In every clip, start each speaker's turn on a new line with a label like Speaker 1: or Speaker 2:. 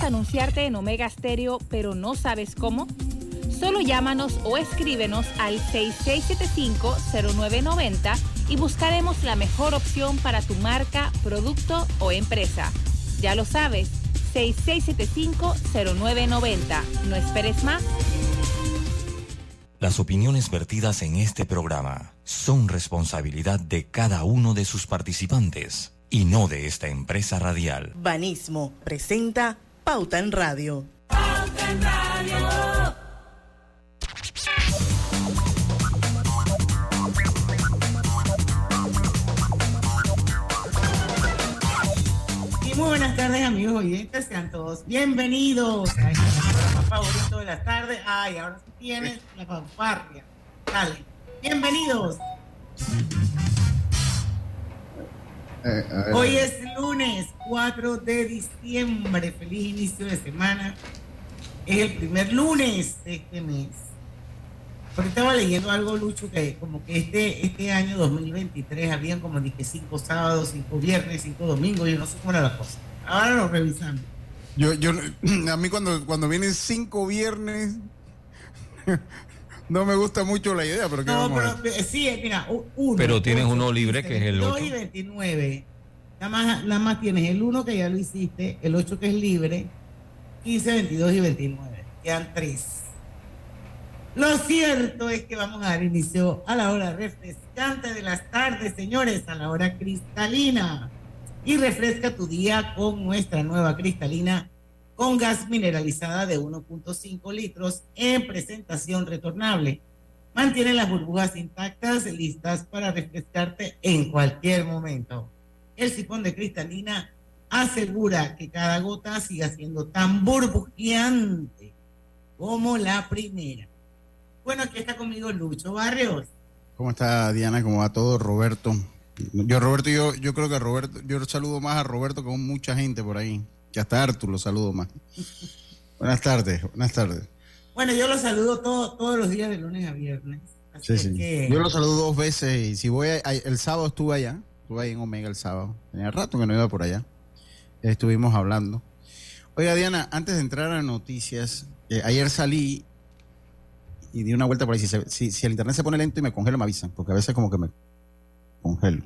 Speaker 1: ¿Quieres anunciarte en Omega Stereo pero no sabes cómo? Solo llámanos o escríbenos al 6675-0990 y buscaremos la mejor opción para tu marca, producto o empresa. Ya lo sabes, 6675-0990. No esperes más.
Speaker 2: Las opiniones vertidas en este programa son responsabilidad de cada uno de sus participantes y no de esta empresa radial.
Speaker 3: Banismo presenta Pauta en Radio. Pauta en Radio.
Speaker 4: Y muy buenas tardes amigos oyentes, sean todos bienvenidos a este programa favorito de la tarde. Ay, ahora sí tienes la fanfarria. Dale, bienvenidos. Eh, Hoy es lunes 4 de diciembre. Feliz inicio de semana. Es el primer lunes de este mes. Porque estaba leyendo algo, Lucho, que como que este, este año 2023 habían como dije cinco sábados, cinco viernes, cinco domingos, yo no sé cómo era la cosa. Ahora lo revisamos.
Speaker 5: Yo, yo, a mí cuando, cuando vienen cinco viernes, no me gusta mucho la idea, pero
Speaker 4: No, pero sí, mira, uno.
Speaker 6: Pero tienes uno libre que es el 8.
Speaker 4: y 29. Nada más, nada más tienes el 1 que ya lo hiciste, el 8 que es libre, 15, 22 y 29. Quedan 3. Lo cierto es que vamos a dar inicio a la hora refrescante de las tardes, señores, a la hora cristalina. Y refresca tu día con nuestra nueva cristalina con gas mineralizada de 1.5 litros en presentación retornable. Mantiene las burbujas intactas, listas para refrescarte en cualquier momento. El sifón de cristalina asegura que cada gota siga siendo tan burbujeante como la primera. Bueno, aquí está conmigo Lucho Barrios.
Speaker 5: ¿Cómo está Diana? ¿Cómo va todo? Roberto. Yo, Roberto, yo, yo creo que Roberto, yo saludo más a Roberto que a mucha gente por ahí. Que hasta Artur lo saludo más. buenas tardes, buenas tardes.
Speaker 4: Bueno, yo lo saludo todos los días de lunes a viernes.
Speaker 5: sí, sí. Yo lo saludo dos veces y si voy, el sábado estuve allá, estuve ahí en Omega el sábado. Tenía rato que no iba por allá. Estuvimos hablando. Oiga, Diana, antes de entrar a noticias, eh, ayer salí y di una vuelta por ahí. Si, si, el internet se pone lento y me congelo, me avisan, porque a veces como que me congelo.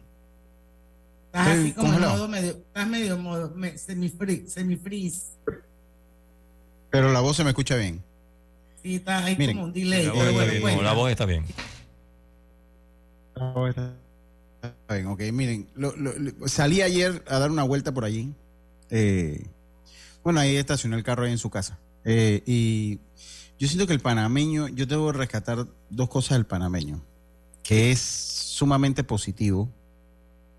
Speaker 4: Estás así como modo medio, estás medio modo semi-freeze.
Speaker 5: Pero la voz se me escucha bien.
Speaker 4: Sí, está ahí como un delay.
Speaker 6: La voz, está bien.
Speaker 5: La voz está bien. ok, miren, salí ayer a dar una vuelta por allí. Eh, bueno, ahí estacioné el carro ahí en su casa. Eh, y yo siento que el panameño, yo debo rescatar dos cosas del panameño, que es sumamente positivo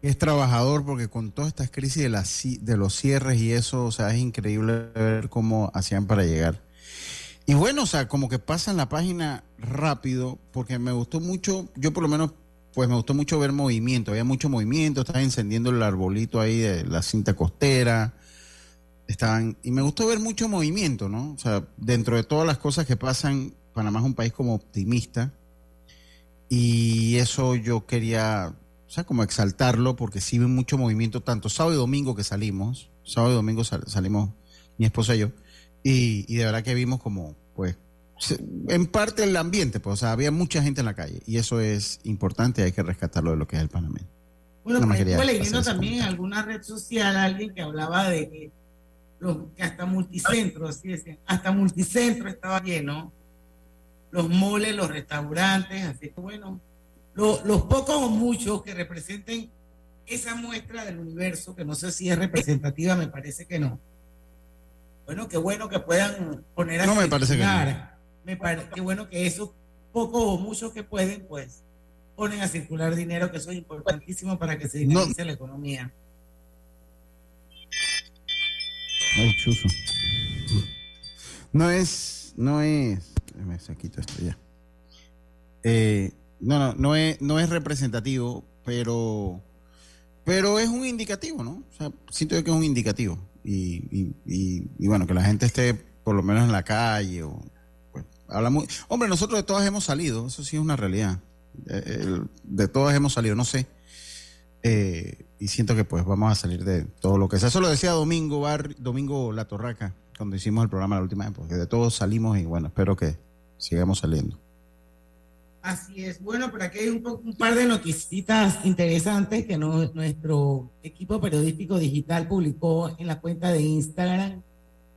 Speaker 5: es trabajador porque con todas estas crisis de, de los cierres y eso, o sea, es increíble ver cómo hacían para llegar. Y bueno, o sea, como que pasan la página rápido porque me gustó mucho, yo por lo menos, pues me gustó mucho ver movimiento, había mucho movimiento, estaban encendiendo el arbolito ahí de la cinta costera, estaban, y me gustó ver mucho movimiento, ¿no? O sea, dentro de todas las cosas que pasan, Panamá es un país como optimista y eso yo quería sea, como exaltarlo, porque sí ve mucho movimiento, tanto sábado y domingo que salimos, sábado y domingo salimos mi esposa y yo, y, de verdad que vimos como, pues, en parte el ambiente, pues, o sea, había mucha gente en la calle, y eso es importante, hay que rescatarlo de lo que es el Panamá.
Speaker 4: Bueno, no estuve leyendo también en alguna red social alguien que hablaba de que, que hasta multicentro, así decían, hasta multicentro estaba lleno, los moles, los restaurantes, así que bueno, los pocos o muchos que representen esa muestra del universo, que no sé si es representativa, me parece que no. Bueno, qué bueno que puedan poner a
Speaker 5: No me parece que no.
Speaker 4: Me parece que bueno que esos pocos o muchos que pueden, pues, ponen a circular dinero, que eso es importantísimo para que se dinamice la economía.
Speaker 5: Ay, chuzo. No es, no es, me saquito esto ya. Eh, no, no, no es, no es representativo, pero, pero es un indicativo, ¿no? O sea, siento que es un indicativo. Y, y, bueno, que la gente esté por lo menos en la calle o pues, habla muy... Hombre, nosotros de todas hemos salido, eso sí es una realidad. Eh, de todas hemos salido, no sé. Eh, y siento que pues vamos a salir de todo lo que sea. Eso lo decía Domingo Bar, Domingo La Torraca, cuando hicimos el programa la última vez, porque de todos salimos y bueno, espero que sigamos saliendo.
Speaker 4: Así es. Bueno, por aquí hay un, par de noticias interesantes que nuestro equipo periodístico digital publicó en la cuenta de Instagram,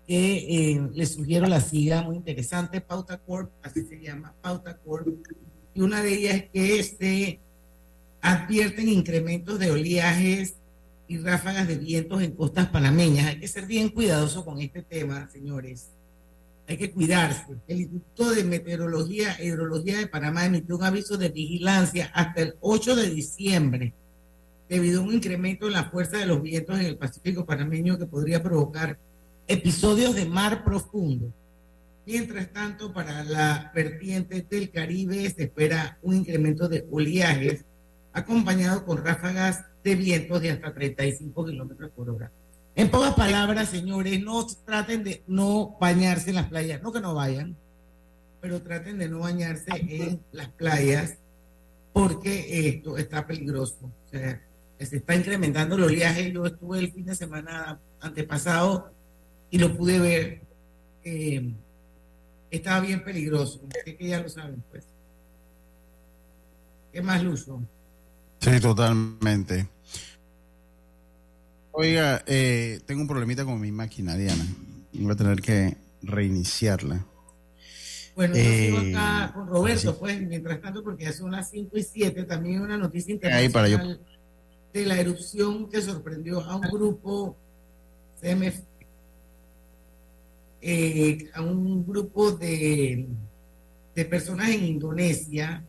Speaker 4: que eh, les sugiero la siga, muy interesante, Pauta Corp, así se llama, Pauta Corp. Y una de ellas es que se advierten incrementos de oleajes y ráfagas de vientos en costas panameñas. Hay que ser bien cuidadoso con este tema, señores hay que cuidarse. El Instituto de Meteorología e Hidrología de Panamá emitió un aviso de vigilancia hasta el 8 de diciembre debido a un incremento en la fuerza de los vientos en el Pacífico panameño que podría provocar episodios de mar profundo. Mientras tanto, para la vertiente del Caribe se espera un incremento de oleajes acompañado con ráfagas de vientos de hasta 35 kilómetros por hora. En pocas palabras, señores, no traten de no bañarse en las playas, no que no vayan, pero traten de no bañarse en las playas porque esto está peligroso. O sea, se está incrementando el oleaje. Yo estuve el fin de semana antepasado y lo pude ver. Eh, estaba bien peligroso. Que ya lo saben, pues. ¿Qué más, Lucho?
Speaker 5: Sí, totalmente. Oiga, eh, tengo un problemita con mi máquina, Diana. Voy a tener que reiniciarla.
Speaker 4: Bueno, yo sigo eh, acá con Roberto, pues, mientras tanto, porque ya son las 5 y 7, también una noticia internacional de la erupción que sorprendió a un grupo CMF, eh, a un grupo de, de personas en Indonesia.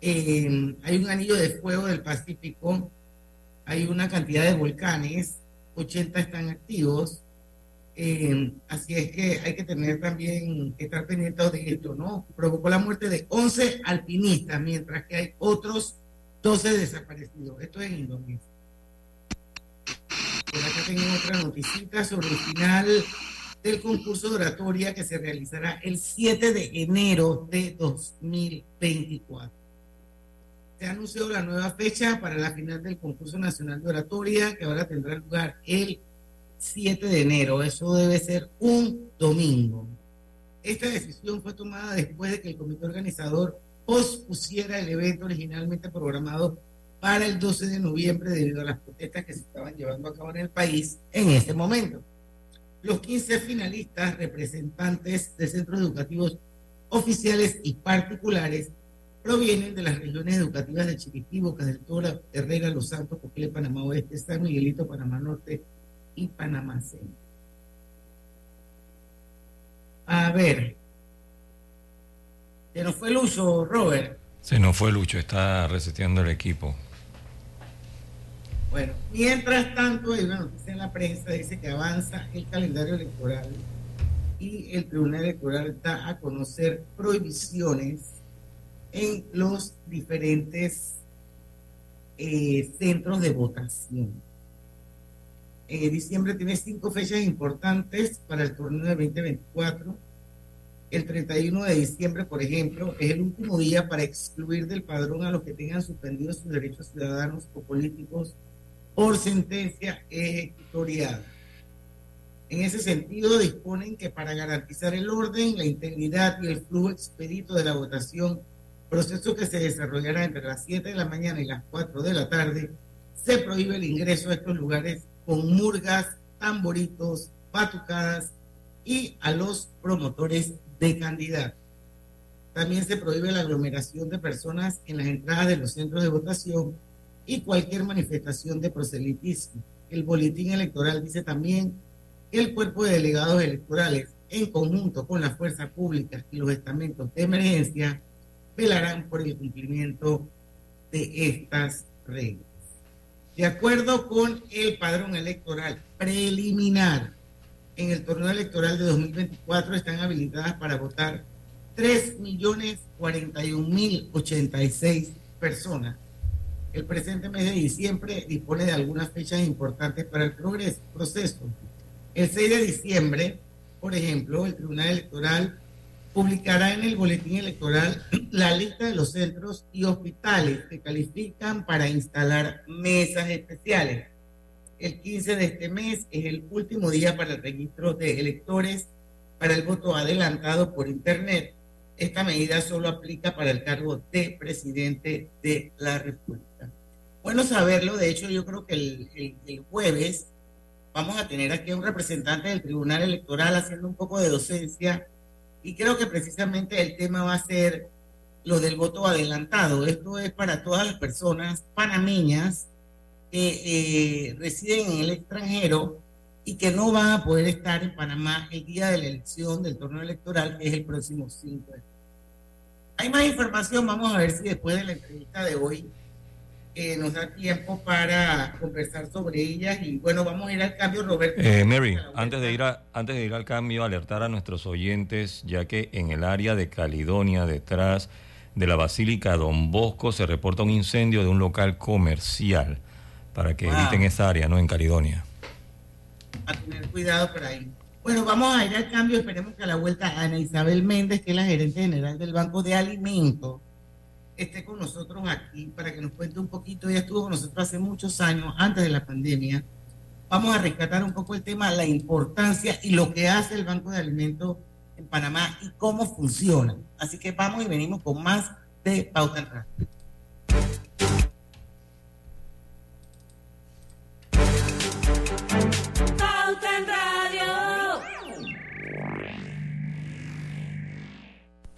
Speaker 4: hay un anillo de fuego del Pacífico hay una cantidad de volcanes, 80 están activos, eh, así es que hay que tener también, que estar pendientes de esto, ¿no? Provocó la muerte de 11 alpinistas, mientras que hay otros 12 desaparecidos. Esto es en Indonesia. Por acá tengo otra noticita sobre el final del concurso de oratoria que se realizará el 7 de enero de 2024 se ha anunciado la nueva fecha para la final del concurso nacional de oratoria, que ahora tendrá lugar el 7 de enero. Eso debe ser un domingo. Esta decisión fue tomada después de que el comité organizador pospusiera el evento originalmente programado para el 12 de noviembre debido a las protestas que se estaban llevando a cabo en el país en este momento. Los 15 finalistas, representantes de centros educativos oficiales y particulares, provienen de las regiones educativas de Chiriquí, Boca del Toro, Herrera, Los Santos, Coquile, Panamá Oeste, San Miguelito, Panamá Norte y Panamá Centro. A ver. Se nos fue Lucho, Robert.
Speaker 6: Se nos fue Lucho, está reseteando el equipo.
Speaker 4: Bueno, mientras tanto hay una noticia en la prensa, dice que avanza el calendario electoral y el Tribunal Electoral da a conocer prohibiciones en los diferentes eh, centros de votación. Eh, diciembre tiene cinco fechas importantes para el torneo de 2024. El 31 de diciembre, por ejemplo, es el último día para excluir del padrón a los que tengan suspendidos sus derechos ciudadanos o políticos por sentencia ejecutoriada. En ese sentido, disponen que para garantizar el orden, la integridad y el flujo expedito de la votación proceso que se desarrollará entre las 7 de la mañana y las 4 de la tarde, se prohíbe el ingreso a estos lugares con murgas, tamboritos, patucadas y a los promotores de candidatos. También se prohíbe la aglomeración de personas en las entradas de los centros de votación y cualquier manifestación de proselitismo. El boletín electoral dice también que el cuerpo de delegados electorales, en conjunto con la fuerza pública y los estamentos de emergencia, velarán por el cumplimiento de estas reglas. De acuerdo con el padrón electoral preliminar, en el torneo electoral de 2024 están habilitadas para votar 3.041.086 personas. El presente mes de diciembre dispone de algunas fechas importantes para el progreso, proceso. El 6 de diciembre, por ejemplo, el Tribunal Electoral publicará en el boletín electoral la lista de los centros y hospitales que califican para instalar mesas especiales. el 15 de este mes es el último día para el registro de electores para el voto adelantado por Internet. Esta medida solo aplica para el cargo de presidente de la República. Bueno saberlo, de hecho yo creo que el, el jueves vamos a tener aquí a un representante del Tribunal Electoral haciendo un poco de docencia y creo que precisamente el tema va a ser lo del voto adelantado. Esto es para todas las personas panameñas que eh, residen en el extranjero y que no van a poder estar en Panamá el día de la elección del torneo electoral, que es el próximo 5 de Hay más información, vamos a ver si después de la entrevista de hoy eh, nos da tiempo para conversar sobre ellas y bueno, vamos a ir al cambio, Roberto.
Speaker 6: Eh, Mary, antes de, ir antes de ir al cambio, alertar a nuestros oyentes, ya que en el área de Caledonia, detrás de la Basílica Don Bosco se reporta un incendio de un local comercial para que eviten esa área, ¿no? En Caledonia.
Speaker 4: A tener cuidado por ahí. Bueno, vamos a ir al cambio. Esperemos que a la vuelta Ana Isabel Méndez, que es la gerente general del Banco de Alimentos, esté con nosotros aquí para que nos cuente un poquito. Ella estuvo con nosotros hace muchos años, antes de la pandemia. Vamos a rescatar un poco el tema, la importancia y lo que hace el Banco de Alimentos en Panamá y cómo funciona. Así que vamos y venimos con más de Pauta en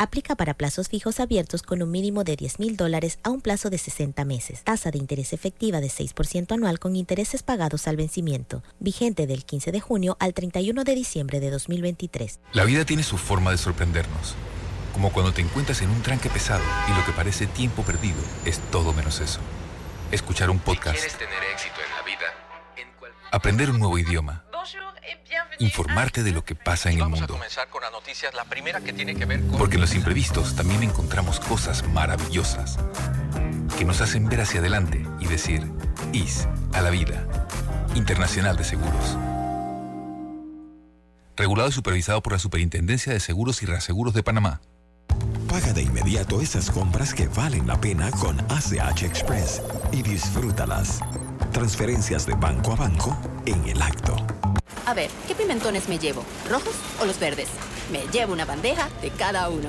Speaker 7: Aplica para plazos fijos abiertos con un mínimo de 10 mil dólares a un plazo de 60 meses. Tasa de interés efectiva de 6% anual con intereses pagados al vencimiento. Vigente del 15 de junio al 31 de diciembre de 2023.
Speaker 8: La vida tiene su forma de sorprendernos. Como cuando te encuentras en un tranque pesado y lo que parece tiempo perdido es todo menos eso. Escuchar un podcast. quieres tener éxito en la vida, aprender un nuevo idioma informarte de lo que pasa en el mundo. Porque en los imprevistos también encontramos cosas maravillosas que nos hacen ver hacia adelante y decir, IS a la vida. Internacional de Seguros. Regulado y supervisado por la Superintendencia de Seguros y Reaseguros de Panamá.
Speaker 9: Paga de inmediato esas compras que valen la pena con ACH Express y disfrútalas. Transferencias de banco a banco en el acto.
Speaker 10: A ver, ¿qué pimentones me llevo? ¿Rojos o los verdes? Me llevo una bandeja de cada uno.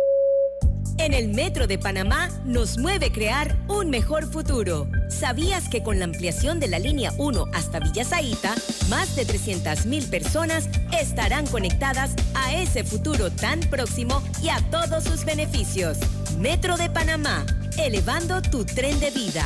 Speaker 11: En el Metro de Panamá nos mueve crear un mejor futuro. ¿Sabías que con la ampliación de la línea 1 hasta Villa Zaita, más de 300.000 personas estarán conectadas a ese futuro tan próximo y a todos sus beneficios? Metro de Panamá, elevando tu tren de vida.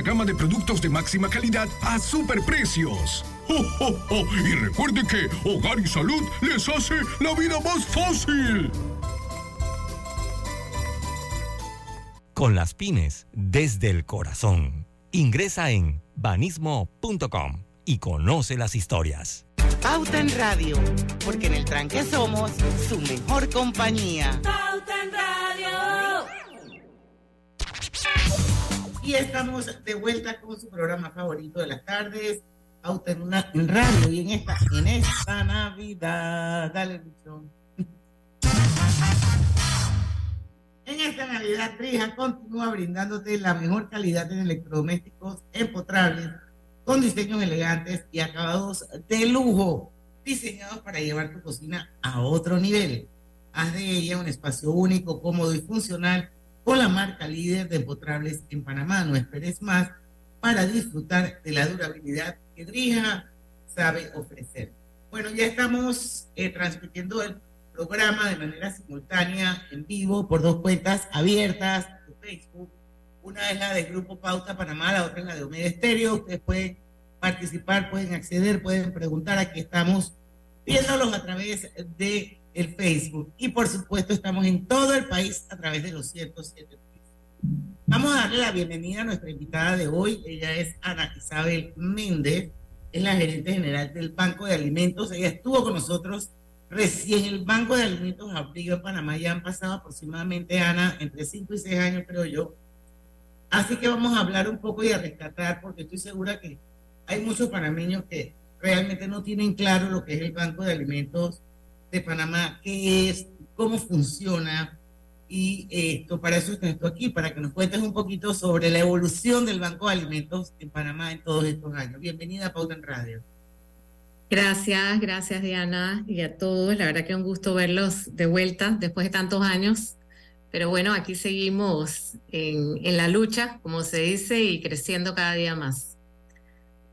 Speaker 12: gama de productos de máxima calidad a superprecios. ¡Oh, Y recuerde que Hogar y Salud les hace la vida más fácil.
Speaker 2: Con las pymes desde el corazón. Ingresa en banismo.com y conoce las historias.
Speaker 3: Pauta en Radio, porque en el tranque somos su mejor compañía.
Speaker 13: Pauta en Radio.
Speaker 4: Y estamos de vuelta con su programa favorito de las tardes, Auto en, una, radio. Y en esta, en esta Navidad, dale, Luchón. En esta Navidad, Trija continúa brindándote la mejor calidad en electrodomésticos empotrables con diseños elegantes y acabados de lujo, diseñados para llevar tu cocina a otro nivel. Haz de ella un espacio único, cómodo y funcional con la marca líder de empotrables en Panamá. No esperes más para disfrutar de la durabilidad que Drija sabe ofrecer. Bueno, ya estamos eh, transmitiendo el programa de manera simultánea, en vivo, por dos cuentas abiertas de Facebook. Una es la del Grupo Pauta Panamá, la otra es la de Omega Estéreo. Ustedes pueden participar, pueden acceder, pueden preguntar. Aquí estamos viéndolos a través de el Facebook. Y por supuesto estamos en todo el país a través de los 107. Vamos a darle la bienvenida a nuestra invitada de hoy. Ella es Ana Isabel Méndez, es la gerente general del Banco de Alimentos. Ella estuvo con nosotros recién. El Banco de Alimentos abrió en Panamá. Ya han pasado aproximadamente, Ana, entre 5 y 6 años, creo yo. Así que vamos a hablar un poco y a rescatar, porque estoy segura que hay muchos panameños que realmente no tienen claro lo que es el Banco de Alimentos de Panamá, qué es, cómo funciona. Y esto, para eso estoy aquí, para que nos cuentes un poquito sobre la evolución del Banco de Alimentos en Panamá en todos estos años. Bienvenida a Pauta en Radio.
Speaker 14: Gracias, gracias Diana y a todos. La verdad que un gusto verlos de vuelta después de tantos años. Pero bueno, aquí seguimos en, en la lucha, como se dice, y creciendo cada día más.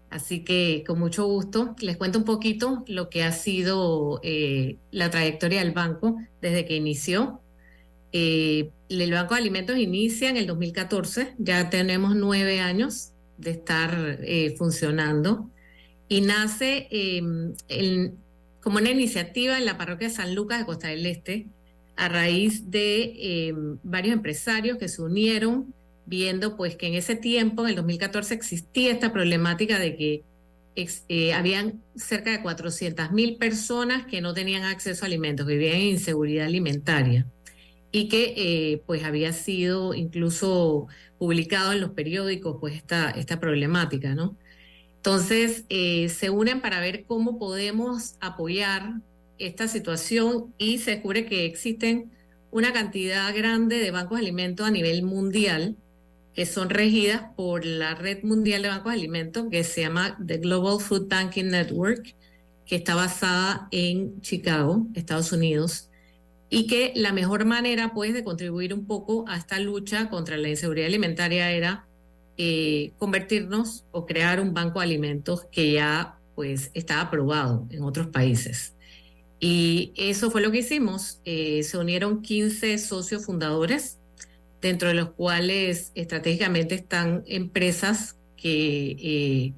Speaker 14: Así que con mucho gusto les cuento un poquito lo que ha sido eh, la trayectoria del banco desde que inició. Eh, el Banco de Alimentos inicia en el 2014, ya tenemos nueve años de estar eh, funcionando y nace como una iniciativa en la parroquia de San Lucas de Costa del Este a raíz de varios empresarios que se unieron viendo pues que en ese tiempo, en el 2014, existía esta problemática de que eh, habían cerca de 400 mil personas que no tenían acceso a alimentos, vivían en inseguridad alimentaria y que eh, pues había sido incluso publicado en los periódicos pues esta, esta problemática, ¿no? Entonces eh, se unen para ver cómo podemos apoyar esta situación y se descubre que existen una cantidad grande de bancos de alimentos a nivel mundial que son regidas por la Red Mundial de Bancos de Alimentos, que se llama The Global Food Banking Network, que está basada en Chicago, Estados Unidos, y que la mejor manera, pues, de contribuir un poco a esta lucha contra la inseguridad alimentaria era eh, convertirnos o crear un banco de alimentos que ya, pues, está aprobado en otros países. Y eso fue lo que hicimos. Eh, se unieron 15 socios fundadores dentro de los cuales estratégicamente están empresas que, eh,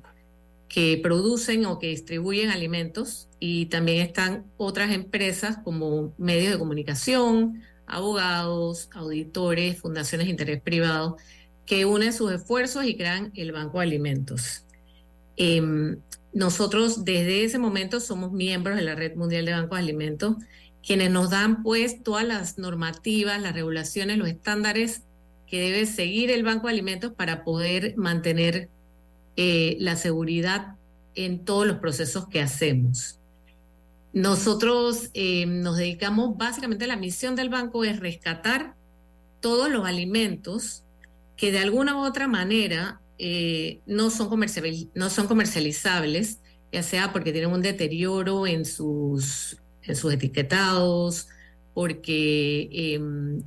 Speaker 14: que producen o que distribuyen alimentos y también están otras empresas como medios de comunicación, abogados, auditores, fundaciones de interés privado, que unen sus esfuerzos y crean el Banco de Alimentos. Em, nosotros desde ese momento somos miembros de la Red Mundial de Bancos de Alimentos quienes nos dan pues todas las normativas, las regulaciones, los estándares que debe seguir el Banco de Alimentos para poder mantener eh, la seguridad en todos los procesos que hacemos. Nosotros eh, nos dedicamos básicamente la misión del banco es rescatar todos los alimentos que de alguna u otra manera eh, no, son no son comercializables, ya sea porque tienen un deterioro en sus en sus etiquetados, porque, em,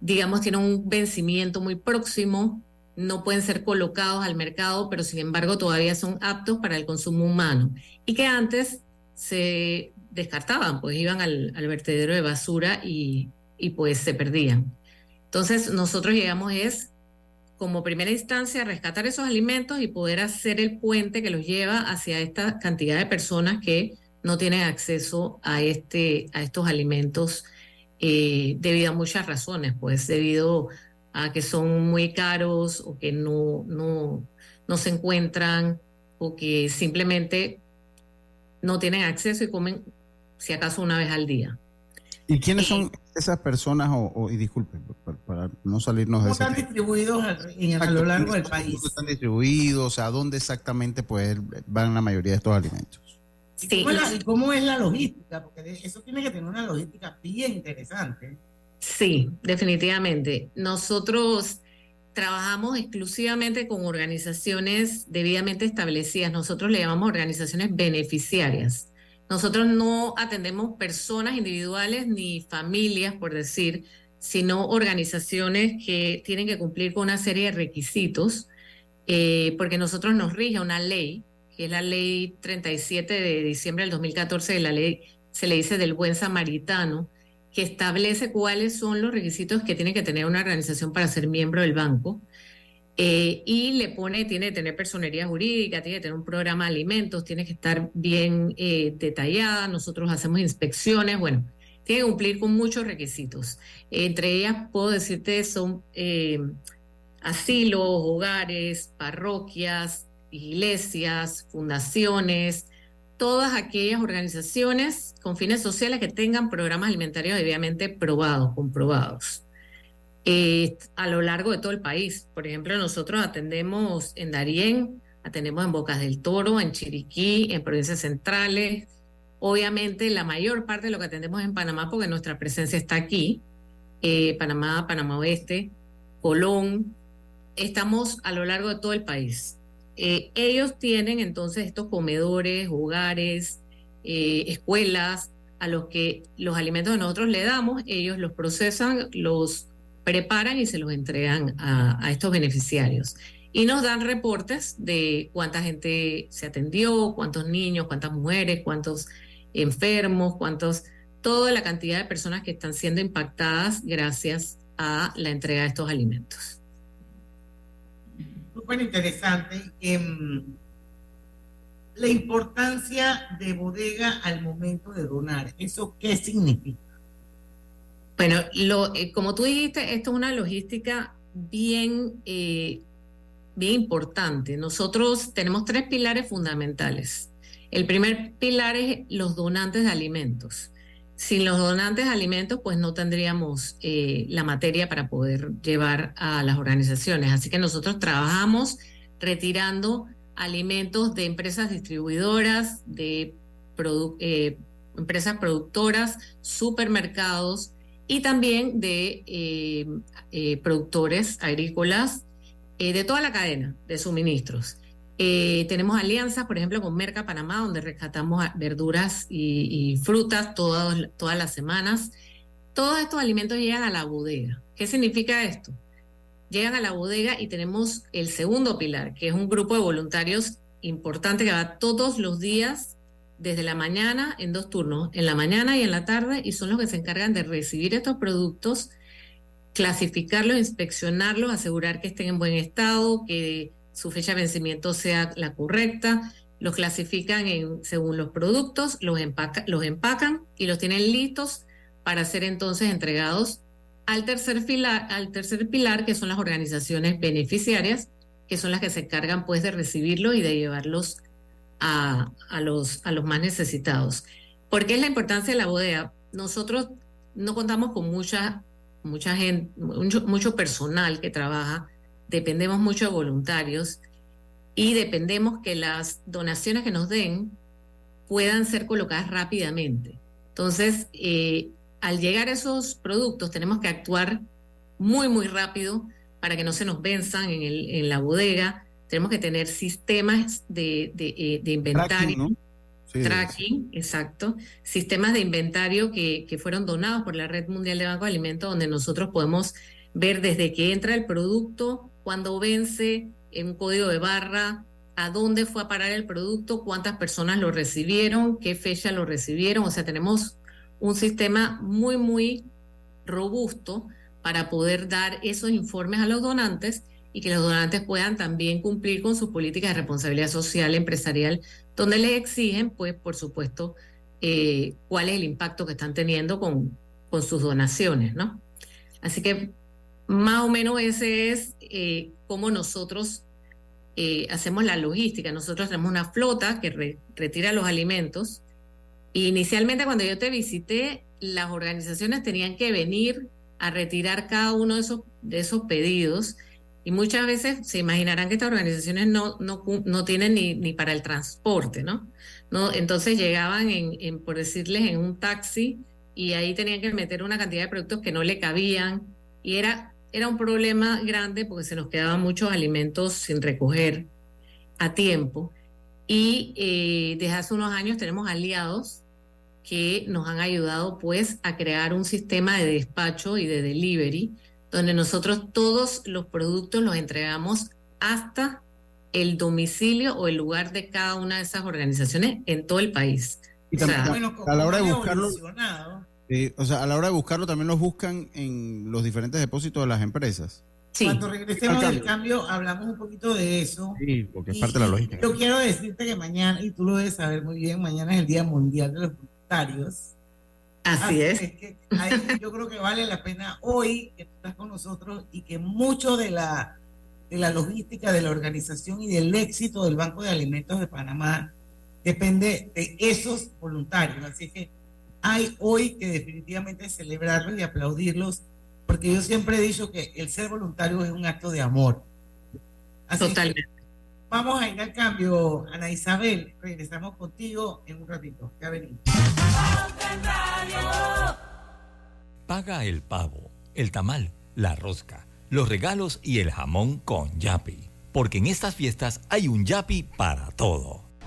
Speaker 14: digamos, tienen un vencimiento muy próximo, no pueden ser colocados al mercado, pero sin embargo todavía son aptos para el consumo humano. Y que antes se descartaban, pues iban al, vertedero de basura y, pues se perdían. Entonces nosotros llegamos es como primera instancia a rescatar esos alimentos y poder hacer el puente que los lleva hacia esta cantidad de personas que no tienen acceso a, este, a estos alimentos eh, debido a muchas razones, pues debido a que son muy caros o que no, no, no se encuentran o que simplemente no tienen acceso y comen si acaso una vez al día.
Speaker 5: ¿Y quiénes son esas personas, o, y disculpen, para, no salirnos de
Speaker 4: ese están distribuidos a, lo largo del país? ¿Cómo
Speaker 5: están distribuidos? ¿A dónde exactamente pues, van la mayoría de estos alimentos?
Speaker 4: ¿Y cómo, es la, logística? Porque eso tiene que tener una logística bien interesante.
Speaker 14: Sí, definitivamente. Nosotros trabajamos exclusivamente con organizaciones debidamente establecidas. Nosotros le llamamos organizaciones beneficiarias. Nosotros no atendemos personas individuales ni familias, por decir, sino organizaciones que tienen que cumplir con una serie de requisitos, eh, porque nosotros nos rige una ley, que es la ley 37 de diciembre del 2014 de la ley, se le dice del buen samaritano, que establece cuáles son los requisitos que tiene que tener una organización para ser miembro del banco. Eh, y le pone, tiene que tener personería jurídica, tiene que tener un programa de alimentos, tiene que estar bien eh, detallada, nosotros hacemos inspecciones, bueno, tiene que cumplir con muchos requisitos. entre ellas puedo decirte son eh, asilos, hogares, parroquias, iglesias, fundaciones, todas aquellas organizaciones con fines sociales que tengan programas alimentarios debidamente probados, comprobados. Eh, a lo largo de todo el país. Por ejemplo, nosotros atendemos en Darién, atendemos en Bocas del Toro, en Chiriquí, en provincias centrales, Obviamente la mayor parte de lo que atendemos en Panamá porque nuestra presencia está aquí, eh, Panamá, Panamá Oeste, Colón, estamos a lo largo de todo el país. Eh, ellos tienen entonces estos comedores, hogares, eh, escuelas, a los que los alimentos que nosotros le damos, ellos los procesan, los preparan y se los entregan a estos beneficiarios. Y nos dan reportes de cuánta gente se atendió, cuántos niños, cuántas mujeres, cuántos enfermos, cuántos, toda la cantidad de personas que están siendo impactadas gracias a la entrega de estos alimentos.
Speaker 4: Súper interesante. Em, la importancia de bodega al momento de donar, ¿eso qué significa?
Speaker 14: Bueno, lo, eh, como tú dijiste, esto es una logística bien, eh, bien importante. Nosotros tenemos tres pilares fundamentales. El primer pilar es los donantes de alimentos. Sin los donantes de alimentos, pues no tendríamos eh, la materia para poder llevar a las organizaciones. Así que nosotros trabajamos retirando alimentos de empresas distribuidoras, de eh, empresas productoras, supermercados y también de eh, productores agrícolas de toda la cadena de suministros. Eh, tenemos alianzas, por ejemplo, con Merca Panamá, donde rescatamos verduras y, frutas todas, todas las semanas. Todos estos alimentos llegan a la bodega. ¿Qué significa esto? Llegan a la bodega y tenemos el segundo pilar, que es un grupo de voluntarios importante que va todos los días desde la mañana en dos turnos, en la mañana y en la tarde, y son los que se encargan de recibir estos productos, clasificarlos, inspeccionarlos, asegurar que estén en buen estado, que su fecha de vencimiento sea la correcta, los clasifican según los productos, los, empacan y los tienen listos para ser entonces entregados al tercer, pilar, al tercer pilar, que son las organizaciones beneficiarias, que son las que se encargan pues de recibirlos y de llevarlos a, los, más necesitados. ¿Por qué es la importancia de la bodega? Nosotros no contamos con mucha, mucha gente, mucho personal que trabaja dependemos mucho de voluntarios y dependemos que las donaciones que nos den puedan ser colocadas rápidamente. Entonces, eh, al llegar a esos productos tenemos que actuar muy, muy rápido para que no se nos venzan en, el, en la bodega. Tenemos que tener sistemas de, de, eh, inventario. Tracking, exacto. Sistemas de inventario que, que fueron donados por la Red Mundial de Banco de Alimentos, donde nosotros podemos ver desde que entra el producto cuando vence en un código de barra, a dónde fue a parar el producto, cuántas personas lo recibieron, qué fecha lo recibieron. O sea, tenemos un sistema muy, muy robusto para poder dar esos informes a los donantes y que los donantes puedan también cumplir con sus políticas de responsabilidad social empresarial, donde les exigen, pues, por supuesto, eh, cuál es el impacto que están teniendo con, con sus donaciones, ¿no? Así que más o menos ese es eh, cómo nosotros eh, hacemos la logística. Nosotros tenemos una flota que retira los alimentos. inicialmente cuando yo te visité, las organizaciones tenían que venir a retirar cada uno de esos, de esos pedidos. Y muchas veces se imaginarán que estas organizaciones no, no, no tienen ni, ni, para el transporte, ¿no? no entonces llegaban, en, por decirles, en un taxi y ahí tenían que meter una cantidad de productos que no le cabían. Y era era un problema grande porque se nos quedaban muchos alimentos sin recoger a tiempo. Y eh, desde hace unos años tenemos aliados que nos han ayudado pues a crear un sistema de despacho y de delivery donde nosotros todos los productos los entregamos hasta el domicilio o el lugar de cada una de esas organizaciones en todo el país.
Speaker 5: Y
Speaker 14: O sea,
Speaker 5: también, a la hora de buscarlo, eh, o sea, a la hora de buscarlo también los buscan en los diferentes depósitos de las empresas.
Speaker 4: Cuando regresemos del cambio, hablamos un poquito de eso.
Speaker 5: Sí, porque es
Speaker 4: Y-
Speaker 5: parte de la lógica.
Speaker 4: Yo quiero decirte que mañana, y tú lo debes saber muy bien, mañana es el Día Mundial de los Voluntarios.
Speaker 14: Así es.
Speaker 4: que ahí yo creo que vale la pena hoy que tú estás con nosotros y que mucho de la, de la logística de la organización y del éxito del Banco de Alimentos de Panamá depende de esos voluntarios. Así que hay hoy que definitivamente celebrarlos y aplaudirlos, porque yo siempre he dicho que el ser voluntario es un acto de amor. Así
Speaker 14: Totalmente.
Speaker 4: que vamos a ir al cambio, Ana Isabel. Regresamos contigo en un ratito. Ya venimos.
Speaker 2: Paga el pavo, el tamal, la rosca, los regalos y el jamón con Yapi. Porque en estas fiestas hay un Yapi para todo.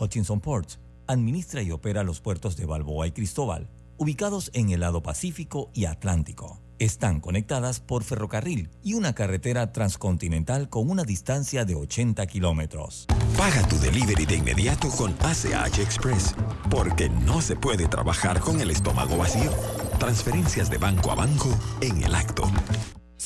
Speaker 2: Hutchinson Ports administra y opera los puertos de Balboa y Cristóbal, ubicados en el lado Pacífico y Atlántico. Están conectadas por ferrocarril y una carretera transcontinental con una distancia de 80 kilómetros.
Speaker 9: Paga tu delivery de inmediato con ACH Express, porque no se puede trabajar con el estómago vacío. Transferencias de banco a banco en el acto.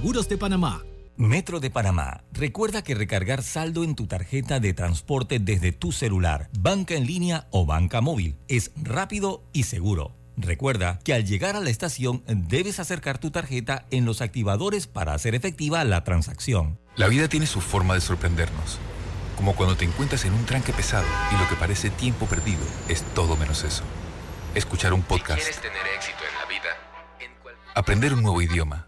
Speaker 15: de Panamá.
Speaker 2: Metro de Panamá. Recuerda que recargar saldo en tu tarjeta de transporte desde tu celular, banca en línea o banca móvil es rápido y seguro. Recuerda que al llegar a la estación debes acercar tu tarjeta en los activadores para hacer efectiva la transacción.
Speaker 8: La vida tiene su forma de sorprendernos. Como cuando te encuentras en un tranque pesado y lo que parece tiempo perdido es todo menos eso. Escuchar un podcast.
Speaker 16: tener éxito en la vida?
Speaker 8: Aprender un nuevo idioma.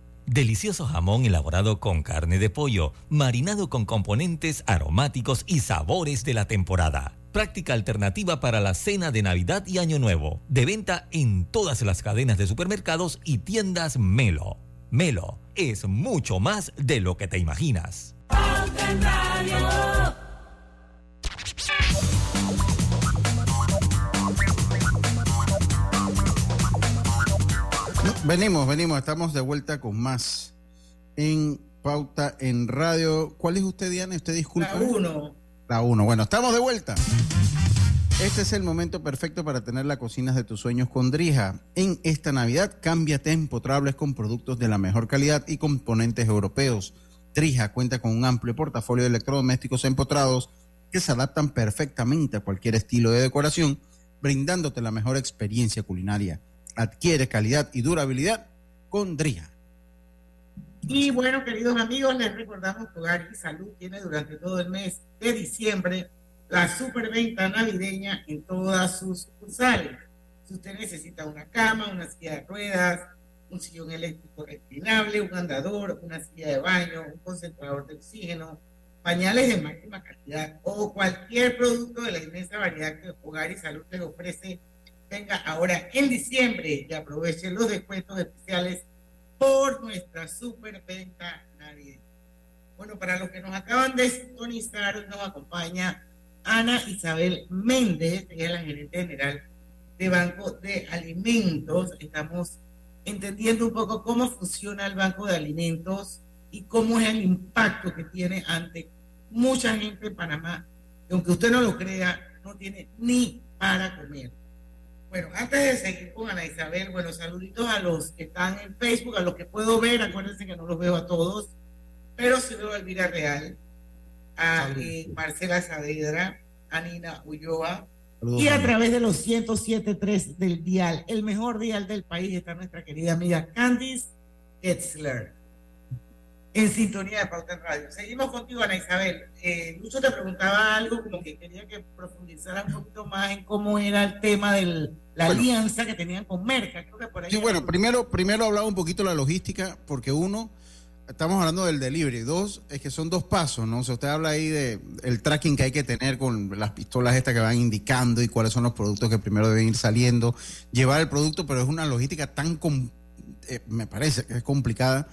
Speaker 2: Delicioso jamón elaborado con carne de pollo, marinado con componentes aromáticos y sabores de la temporada. Práctica alternativa para la cena de Navidad y Año Nuevo. De venta en todas las cadenas de supermercados y tiendas Melo. Melo es mucho más de lo que te imaginas.
Speaker 5: Venimos, venimos, estamos de vuelta con más en Pauta en Radio. ¿Cuál es usted, Diana? Usted disculpa.
Speaker 4: La uno.
Speaker 5: Da uno. Bueno, estamos de vuelta. Este es el momento perfecto para tener la cocina de tus sueños con Drija. En esta Navidad, cámbiate empotrables con productos de la mejor calidad y componentes europeos. Drija cuenta con un amplio portafolio de electrodomésticos empotrados que se adaptan perfectamente a cualquier estilo de decoración, brindándote la mejor experiencia culinaria. Adquiere calidad y durabilidad con Drija.
Speaker 4: Y bueno, queridos amigos, les recordamos que Hogar y Salud tiene durante todo el mes de diciembre la superventa navideña en todas sus sucursales. Si usted necesita una cama, una silla de ruedas, un sillón eléctrico reclinable, un andador, una silla de baño, un concentrador de oxígeno, pañales de máxima calidad o cualquier producto de la inmensa variedad que Hogar y Salud le ofrece, venga ahora en diciembre y aproveche los descuentos especiales por nuestra superventa navideña. Bueno, para los que nos acaban de sintonizar, nos acompaña Ana Isabel Méndez, ella es la gerente general de Banco de Alimentos. Estamos entendiendo un poco cómo funciona el Banco de Alimentos y cómo es el impacto que tiene ante mucha gente en Panamá, que aunque usted no lo crea, no tiene ni para comer. Bueno, antes de seguir con Ana Isabel, bueno, saluditos a los que están en Facebook, a los que puedo ver, acuérdense que no los veo a todos, pero sí veo a Elvira Real, a eh, Marcela Saavedra, a Nina Ulloa, y a través de los 107.3 del dial, el mejor dial del país, está nuestra querida amiga Candice Etzler, en sintonía de Pauta en Radio. Seguimos contigo, Ana Isabel. Eh, Lucho te preguntaba algo como que quería que profundizara un poquito más en cómo era el tema de la alianza que tenían con Merca. Creo que por ahí
Speaker 5: Sí, bueno, primero, primero hablaba un poquito de la logística, porque uno, estamos hablando del delivery. Dos, es que son dos pasos, ¿no? O sea, usted habla ahí de el tracking que hay que tener con las pistolas estas que van indicando y cuáles son los productos que primero deben ir saliendo, llevar el producto, pero es una logística tan, com- eh, me parece que es complicada,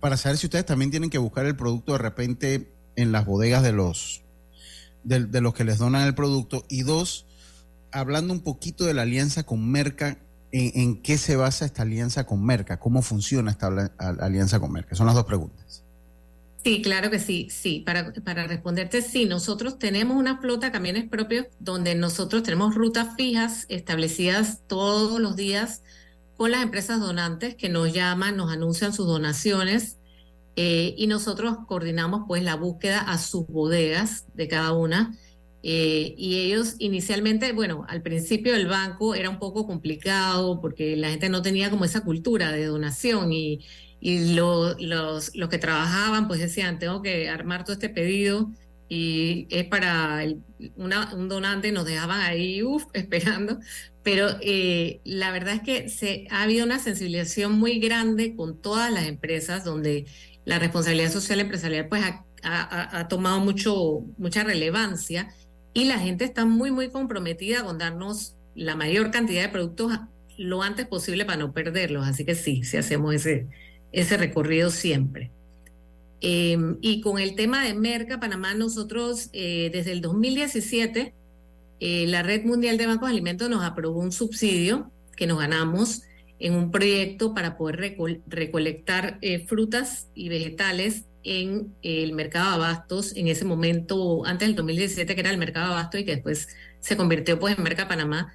Speaker 5: para saber si ustedes también tienen que buscar el producto de repente en las bodegas de los, de, de los que les donan el producto. Y dos, hablando un poquito de la alianza con Merca, ¿en, qué se basa esta alianza con Merca? ¿Cómo funciona esta alianza con Merca? Son las dos preguntas.
Speaker 14: Sí, claro que sí, sí. Para, para responderte, sí, nosotros tenemos una flota de camiones propios donde nosotros tenemos rutas fijas establecidas todos los días con las empresas donantes que nos llaman, nos anuncian sus donaciones eh, y nosotros coordinamos pues la búsqueda a sus bodegas de cada una. Eh, y ellos inicialmente, bueno, al principio el banco era un poco complicado porque la gente no tenía como esa cultura de donación y, y lo- los, los que trabajaban pues decían, tengo que armar todo este pedido y es para un donante nos dejaban ahí, uff, esperando. Pero eh, la verdad es que se, ha habido una sensibilización muy grande con todas las empresas donde la responsabilidad social empresarial pues ha- ha tomado mucho, mucha relevancia y la gente está muy, muy comprometida con darnos la mayor cantidad de productos lo antes posible para no perderlos. Así que sí, sí hacemos ese, ese recorrido siempre. Eh, y con el tema de Merca, Panamá, nosotros eh, desde el 2017, eh, la Red Mundial de Bancos de Alimentos nos aprobó un subsidio que nos ganamos en un proyecto para poder recol- recolectar eh, frutas y vegetales en el mercado de abastos, en ese momento, antes del 2017, que era el mercado de abastos y que después se convirtió pues en Merca Panamá.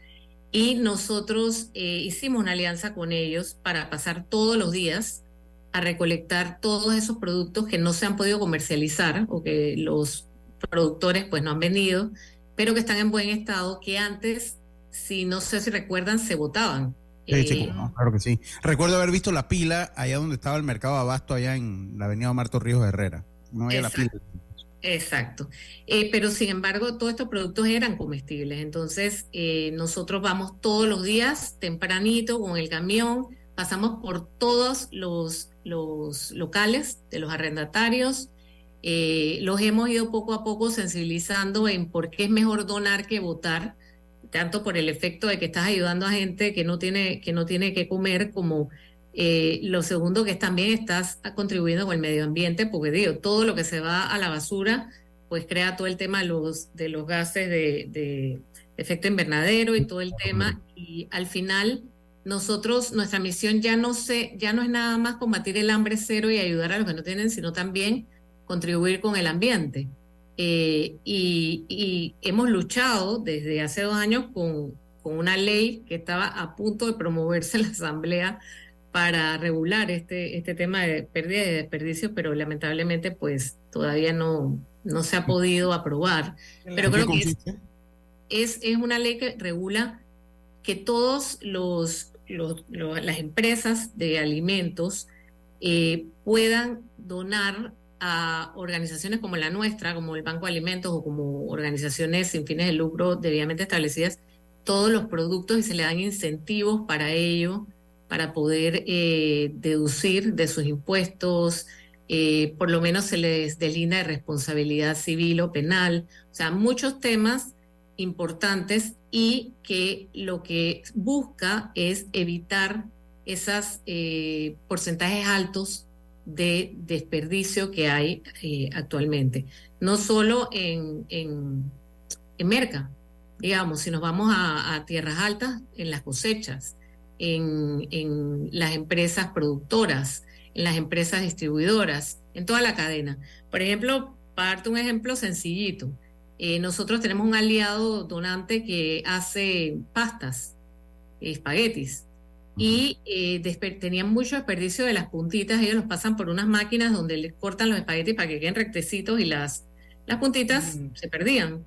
Speaker 14: Y nosotros eh, hicimos una alianza con ellos para pasar todos los días a recolectar todos esos productos que no se han podido comercializar o que los productores pues no han vendido, pero que están en buen estado, que antes, si no sé si recuerdan, se botaban.
Speaker 5: Sí,
Speaker 14: Eh,
Speaker 5: cómo no, claro que sí. Recuerdo haber visto la pila allá donde estaba el mercado abasto, allá en la avenida Marto Ríos Herrera. No había la pila.
Speaker 14: Exacto. Exacto. Eh, pero sin embargo, todos estos productos eran comestibles. Entonces, eh, nosotros vamos todos los días tempranito con el camión, pasamos por todos los, los locales de los arrendatarios. eh, los hemos ido poco a poco sensibilizando en por qué es mejor donar que votar, tanto por el efecto de que estás ayudando a gente que no tiene que, no tiene que comer, como eh, lo segundo que es también estás contribuyendo con el medio ambiente, porque digo, todo lo que se va a la basura, pues crea todo el tema de los, de los gases de, de efecto invernadero y todo el tema. Y al final, nosotros, nuestra misión ya no sé, ya no es nada más combatir el hambre cero y ayudar a los que no tienen, sino también contribuir con el ambiente. Eh, y, hemos luchado desde hace dos años con, con, una ley que estaba a punto de promoverse en la Asamblea para regular este, este tema de pérdida y desperdicio, pero lamentablemente pues todavía no, no se ha podido aprobar. Pero creo que es, es, una ley que regula que todos los, las empresas de alimentos eh, puedan donar a organizaciones como la nuestra, como el Banco de Alimentos o como organizaciones sin fines de lucro debidamente establecidas, todos los productos y se le dan incentivos para ello, para poder eh, deducir de sus impuestos, eh, por lo menos se les delinea de responsabilidad civil o penal, o sea, muchos temas importantes y que lo que busca es evitar esos eh, porcentajes altos de desperdicio que hay eh, actualmente. No solo en, en, Merca, digamos, si nos vamos a, tierras altas, en las cosechas, en, en, las empresas productoras, en las empresas distribuidoras, en toda la cadena. Por ejemplo, parte un ejemplo sencillito. Eh, nosotros tenemos un aliado donante que hace pastas, espaguetis, y eh, tenían mucho desperdicio de las puntitas, ellos los pasan por unas máquinas donde les cortan los espaguetis para que queden rectecitos y las, las puntitas mm. se perdían.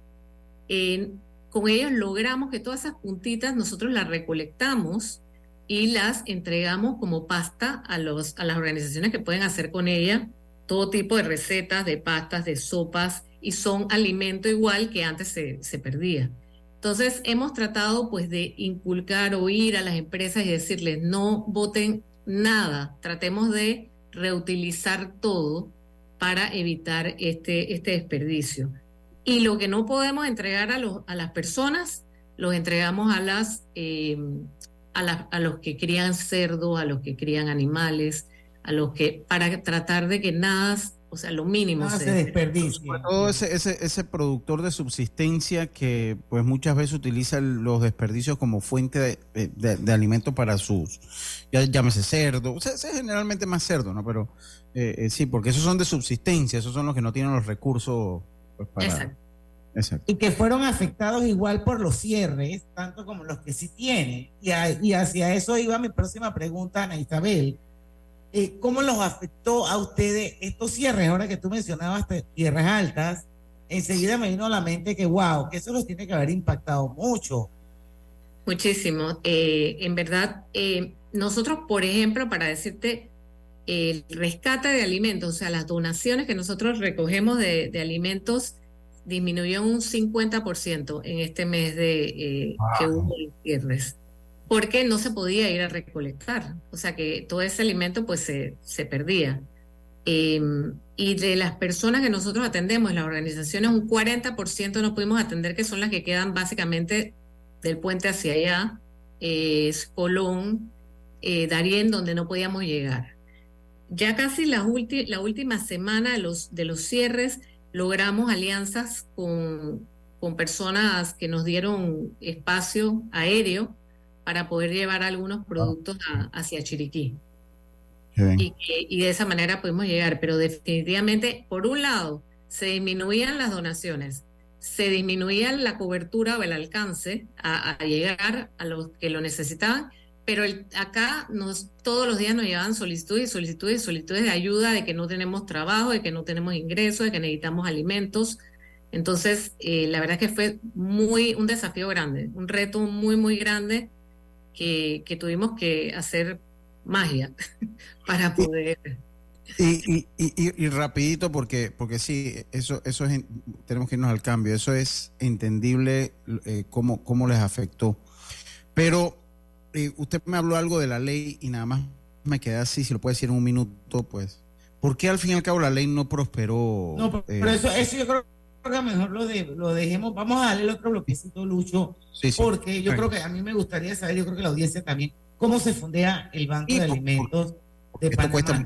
Speaker 14: con ellos logramos que todas esas puntitas nosotros las recolectamos y las entregamos como pasta a, los, a las organizaciones que pueden hacer con ella todo tipo de recetas, de pastas, de sopas, y son alimento igual que antes se, se perdía. Entonces hemos tratado pues de inculcar o ir a las empresas y decirles no voten nada, tratemos de reutilizar todo para evitar este, este desperdicio. Y lo que no podemos entregar a, los, a las personas, los entregamos a, las, em, a, a los que crían cerdo, a los que crían animales, a los que, para tratar de que nada o sea, lo mínimo
Speaker 4: se, desperdicia.
Speaker 5: todo ese, ese, ese, productor de subsistencia que pues muchas veces utiliza los desperdicios como fuente de, de, alimento para sus, ya llámese cerdo, o sea, es generalmente más cerdo, ¿no? Pero eh, eh, sí, porque esos son de subsistencia, esos son los que no tienen los recursos pues, para...
Speaker 4: Exacto. Exacto. Y que fueron afectados igual por los cierres, tanto como los que sí tienen. Y, y hacia eso iba mi próxima pregunta, Ana Isabel eh, ¿cómo los afectó a ustedes estos cierres? Ahora que tú mencionabas tierras altas, enseguida me vino a la mente que, wow, que eso los tiene que haber impactado mucho.
Speaker 14: Muchísimo. Eh, en verdad, eh, nosotros, por ejemplo, para decirte, el rescate de alimentos, o sea, las donaciones que nosotros recogemos de, alimentos disminuyó un 50% en este mes de que hubo cierres porque no se podía ir a recolectar, o sea que todo ese alimento pues se, se perdía. Em, y de las personas que nosotros atendemos, las organizaciones, un 40% no pudimos atender, que son las que quedan básicamente del puente hacia allá, es Colón, eh, donde no podíamos llegar. Ya casi la, la última semana de los, de los cierres logramos alianzas con, con personas que nos dieron espacio aéreo para poder llevar algunos productos hacia Chiriquí. Y, y, de esa manera podemos llegar, pero definitivamente, por un lado, se disminuían las donaciones, se disminuía la cobertura o el alcance a, llegar a los que lo necesitaban, pero acá nos, todos los días nos llevaban solicitudes, solicitudes, solicitudes de ayuda, de que no tenemos trabajo, de que no tenemos ingresos, de que necesitamos alimentos. Entonces, eh, la verdad es que fue muy un desafío grande, un reto muy, muy grande que, tuvimos que hacer magia para poder...
Speaker 5: Y, y, rapidito porque porque sí eso eso es tenemos que irnos al cambio. Eso es entendible eh, cómo, cómo les afectó. Pero eh, usted me habló algo de la ley y nada más me quedé así si lo puede decir en un minuto pues. ¿por qué al fin y al cabo la ley no prosperó?
Speaker 4: No, pero eso, eso yo creo mejor lo, de, lo dejemos. Vamos a darle el otro bloquecito, Lucho, porque yo creo que a mí me gustaría saber, yo creo que la audiencia también, cómo se fondea el Banco de Alimentos de Panamá.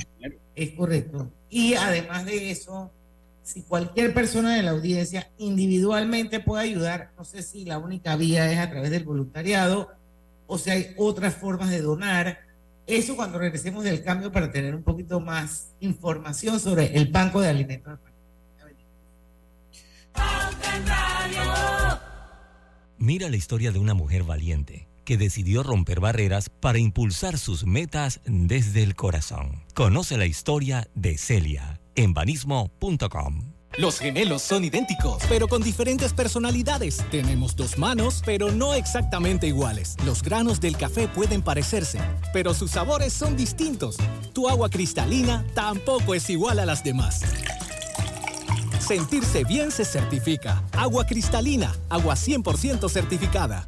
Speaker 4: Es correcto. Y además de eso, si cualquier persona de la audiencia individualmente puede ayudar, no sé si la única vía es a través del voluntariado o si hay otras formas de donar. Eso cuando regresemos del cambio para tener un poquito más información sobre el Banco de Alimentos.
Speaker 2: Mira la historia de una mujer valiente que decidió romper barreras para impulsar sus metas desde el corazón. Conoce la historia de Celia en banismo.com.
Speaker 15: Los gemelos son idénticos, pero con diferentes personalidades. Tenemos dos manos, pero no exactamente iguales. Los granos del café pueden parecerse, pero sus sabores son distintos. Tu agua cristalina tampoco es igual a las demás. Sentirse bien se certifica. Agua cristalina, agua 100% certificada.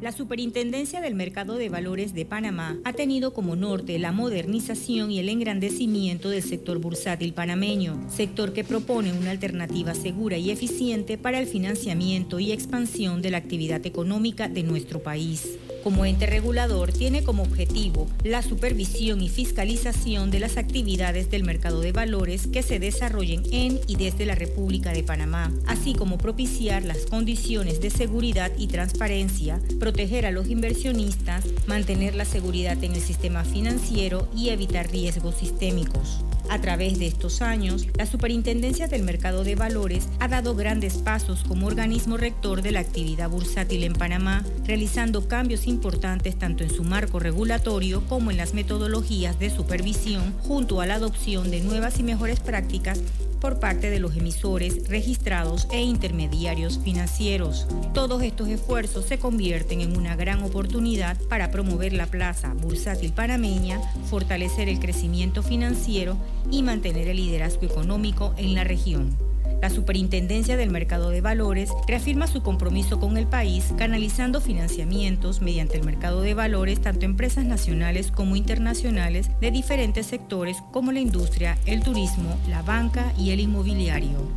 Speaker 17: La Superintendencia del Mercado de Valores de Panamá ha tenido como norte la modernización y el engrandecimiento del sector bursátil panameño, sector que propone una alternativa segura y eficiente para el financiamiento y expansión de la actividad económica de nuestro país. Como ente regulador, tiene como objetivo la supervisión y fiscalización de las actividades del mercado de valores que se desarrollen en y desde la República de Panamá, así como propiciar las condiciones de seguridad y transparencia, proteger a los inversionistas, mantener la seguridad en el sistema financiero y evitar riesgos sistémicos. A través de estos años, la Superintendencia del Mercado de Valores ha dado grandes pasos como organismo rector de la actividad bursátil en Panamá, realizando cambios importantes tanto en su marco regulatorio como en las metodologías de supervisión, junto a la adopción de nuevas y mejores prácticas por parte de los emisores, registrados e intermediarios financieros. Todos estos esfuerzos se convierten en una gran oportunidad para promover la plaza bursátil panameña, fortalecer el crecimiento financiero y mantener el liderazgo económico en la región. La Superintendencia del Mercado de Valores reafirma su compromiso con el país canalizando financiamientos mediante el mercado de valores tanto empresas nacionales como internacionales de diferentes sectores como la industria, el turismo, la banca y el inmobiliario.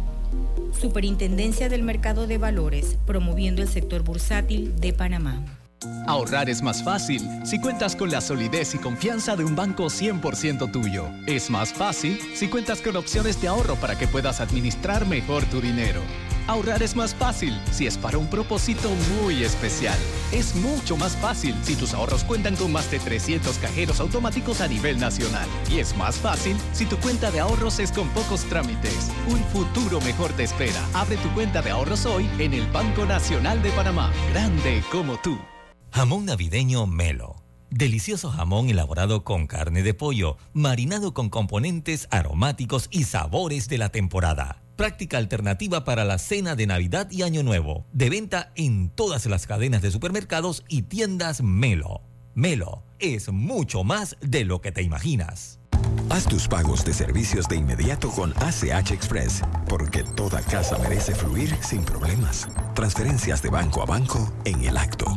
Speaker 17: Superintendencia del Mercado de Valores, promoviendo el sector bursátil de Panamá.
Speaker 18: Ahorrar es más fácil si cuentas con la solidez y confianza de un banco 100% tuyo. Es más fácil si cuentas con opciones de ahorro para que puedas administrar mejor tu dinero. Ahorrar es más fácil si es para un propósito muy especial. Es mucho más fácil si tus ahorros cuentan con más de 300 cajeros automáticos a nivel nacional. Y es más fácil si tu cuenta de ahorros es con pocos trámites. Un futuro mejor te espera. Abre tu cuenta de ahorros hoy en el Banco Nacional de Panamá. Grande como tú.
Speaker 2: Jamón navideño Melo. Delicioso jamón elaborado con carne de pollo, marinado con componentes aromáticos y sabores de la temporada. Práctica alternativa para la cena de Navidad y Año Nuevo. De venta en todas las cadenas de supermercados y tiendas Melo. Melo es mucho más de lo que te imaginas.
Speaker 9: Haz tus pagos de servicios de inmediato con ACH Express, porque toda casa merece fluir sin problemas. Transferencias de banco a banco en el acto.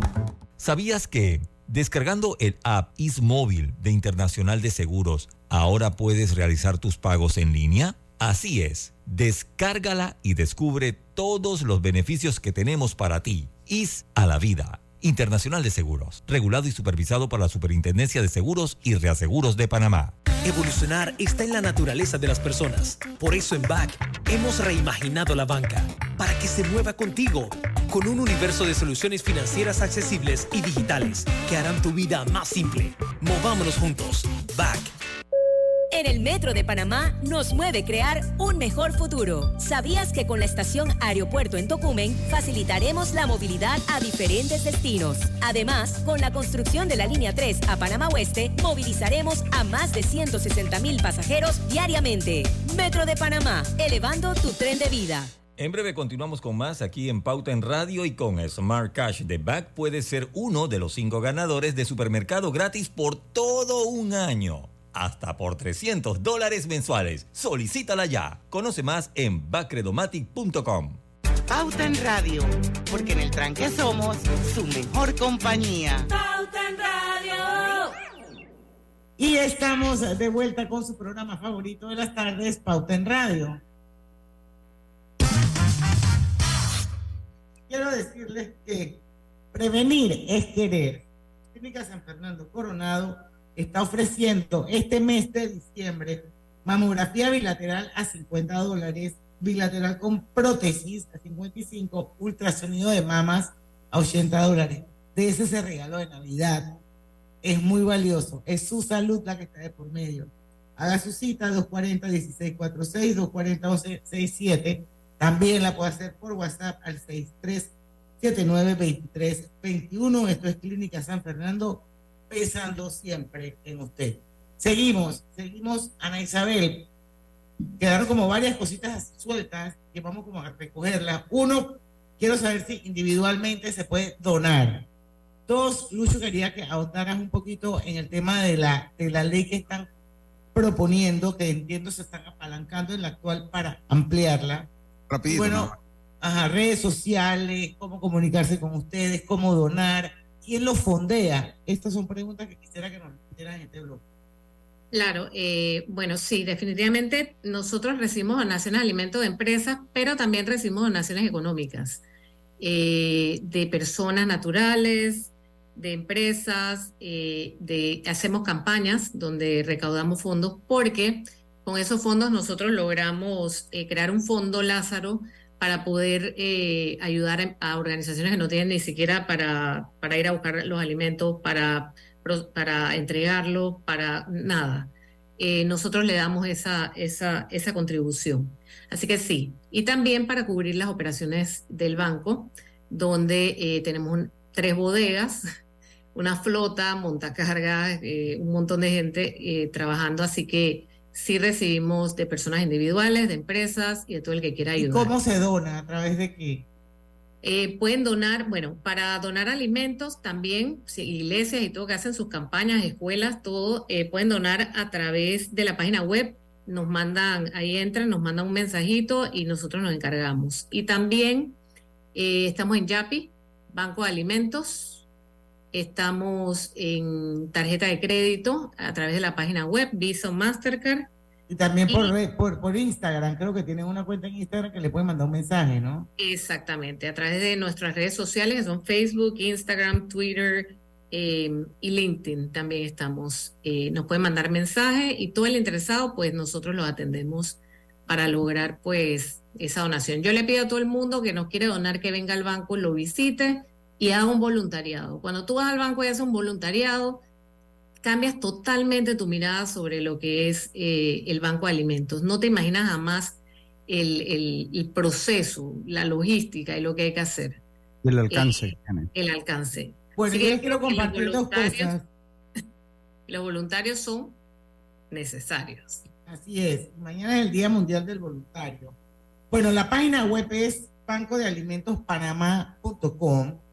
Speaker 2: ¿Sabías que descargando el app IsMóvil de Internacional de Seguros, ahora puedes realizar tus pagos en línea? Así es, descárgala y descubre todos los beneficios que tenemos para ti. IS a la vida. Internacional de Seguros, regulado y supervisado por la Superintendencia de Seguros y Reaseguros de Panamá.
Speaker 19: Evolucionar está en la naturaleza de las personas. Por eso en BAC hemos reimaginado la banca para que se mueva contigo, con un universo de soluciones financieras accesibles y digitales que harán tu vida más simple. Movámonos juntos. BAC.
Speaker 11: En el Metro de Panamá nos mueve crear un mejor futuro. ¿Sabías que con la estación Aeropuerto en Tocumen facilitaremos la movilidad a diferentes destinos? Además, con la construcción de la línea 3 a Panamá Oeste, movilizaremos a más de 160 mil pasajeros diariamente. Metro de Panamá, elevando tu tren de vida.
Speaker 2: En breve continuamos con más aquí en Pauta en Radio y con Smart Cash de Back puedes ser uno de los cinco ganadores de supermercado gratis por todo un año hasta por 300 dólares mensuales. Solicítala ya. Conoce más en bacredomatic.com.
Speaker 3: Pauta en Radio, porque en el tranque somos su mejor compañía.
Speaker 13: Pauta en Radio.
Speaker 4: Y estamos de vuelta con su programa favorito de las tardes, Pauta en Radio. Quiero decirles que prevenir es querer. Clínica San Fernando Coronado está ofreciendo este mes de diciembre mamografía bilateral a 50 dólares, bilateral con prótesis a 55, ultrasonido de mamas a 80 dólares. De ese ese regalo de Navidad. Es muy valioso. Es su salud la que está de por medio. Haga su cita 240-1646, 240-1167. También la puede hacer por WhatsApp al 792321. Esto es Clínica San Fernando, pensando siempre en usted. Seguimos, seguimos, Ana Isabel. Quedaron como varias cositas sueltas que vamos como a recogerlas. Uno, quiero saber si individualmente se puede donar. Dos, Lucho, quería que ahondaras un poquito en el tema de la, de la ley que están proponiendo, que entiendo se están apalancando en la actual para ampliarla.
Speaker 5: Rapidito.
Speaker 4: Bueno, ajá, redes sociales, cómo comunicarse con ustedes, cómo donar, quién lo fondea. Estas son preguntas que quisiera que nos respondieran en este blog.
Speaker 14: Claro, eh, bueno, sí, definitivamente nosotros recibimos donaciones de alimentos de empresas, pero también recibimos donaciones económicas eh, de personas naturales, de empresas, eh, de, hacemos campañas donde recaudamos fondos porque con esos fondos nosotros logramos crear un fondo Lázaro para poder eh, ayudar a, organizaciones que no tienen ni siquiera para, para ir a buscar los alimentos, para, para entregarlos, para nada. nosotros le damos esa, esa, esa contribución. Así que sí, y también para cubrir las operaciones del banco, donde tenemos un, tres bodegas una flota, montacargas, eh, un montón de gente eh, trabajando, así que sí recibimos de personas individuales, de empresas y de todo el que quiera ayudar.
Speaker 4: ¿Y cómo se dona? ¿A través de qué?
Speaker 14: Eh, pueden donar, bueno, para donar alimentos también, si iglesias y todo que hacen sus campañas, escuelas, todo, eh, pueden donar a través de la página web. Nos mandan, ahí entran, nos mandan un mensajito y nosotros nos encargamos. Y también eh, estamos en Yapi, Banco de Alimentos, Estamos en tarjeta de crédito a través de la página web Visa Mastercard.
Speaker 4: Y también por, y, por, por, Instagram, creo que tienen una cuenta en Instagram que le pueden mandar un mensaje, ¿no?
Speaker 14: Exactamente, a través de nuestras redes sociales, que son Facebook, Instagram, Twitter eh, y LinkedIn también estamos. Eh, nos pueden mandar mensaje y todo el interesado, pues nosotros lo atendemos para lograr pues esa donación. Yo le pido a todo el mundo que nos quiere donar que venga al banco, lo visite y haga un voluntariado. Cuando tú vas al banco y haces un voluntariado, cambias totalmente tu mirada sobre lo que es eh, el banco de alimentos. No te imaginas jamás el, el, el, proceso, la logística y lo que hay que hacer.
Speaker 5: El alcance.
Speaker 14: Eh, el alcance.
Speaker 4: Bueno, Así yo quiero compartir dos cosas.
Speaker 14: Los voluntarios son necesarios.
Speaker 4: Así es. Mañana es el Día Mundial del Voluntario. Bueno, la página web es bancodealimentospanamá.com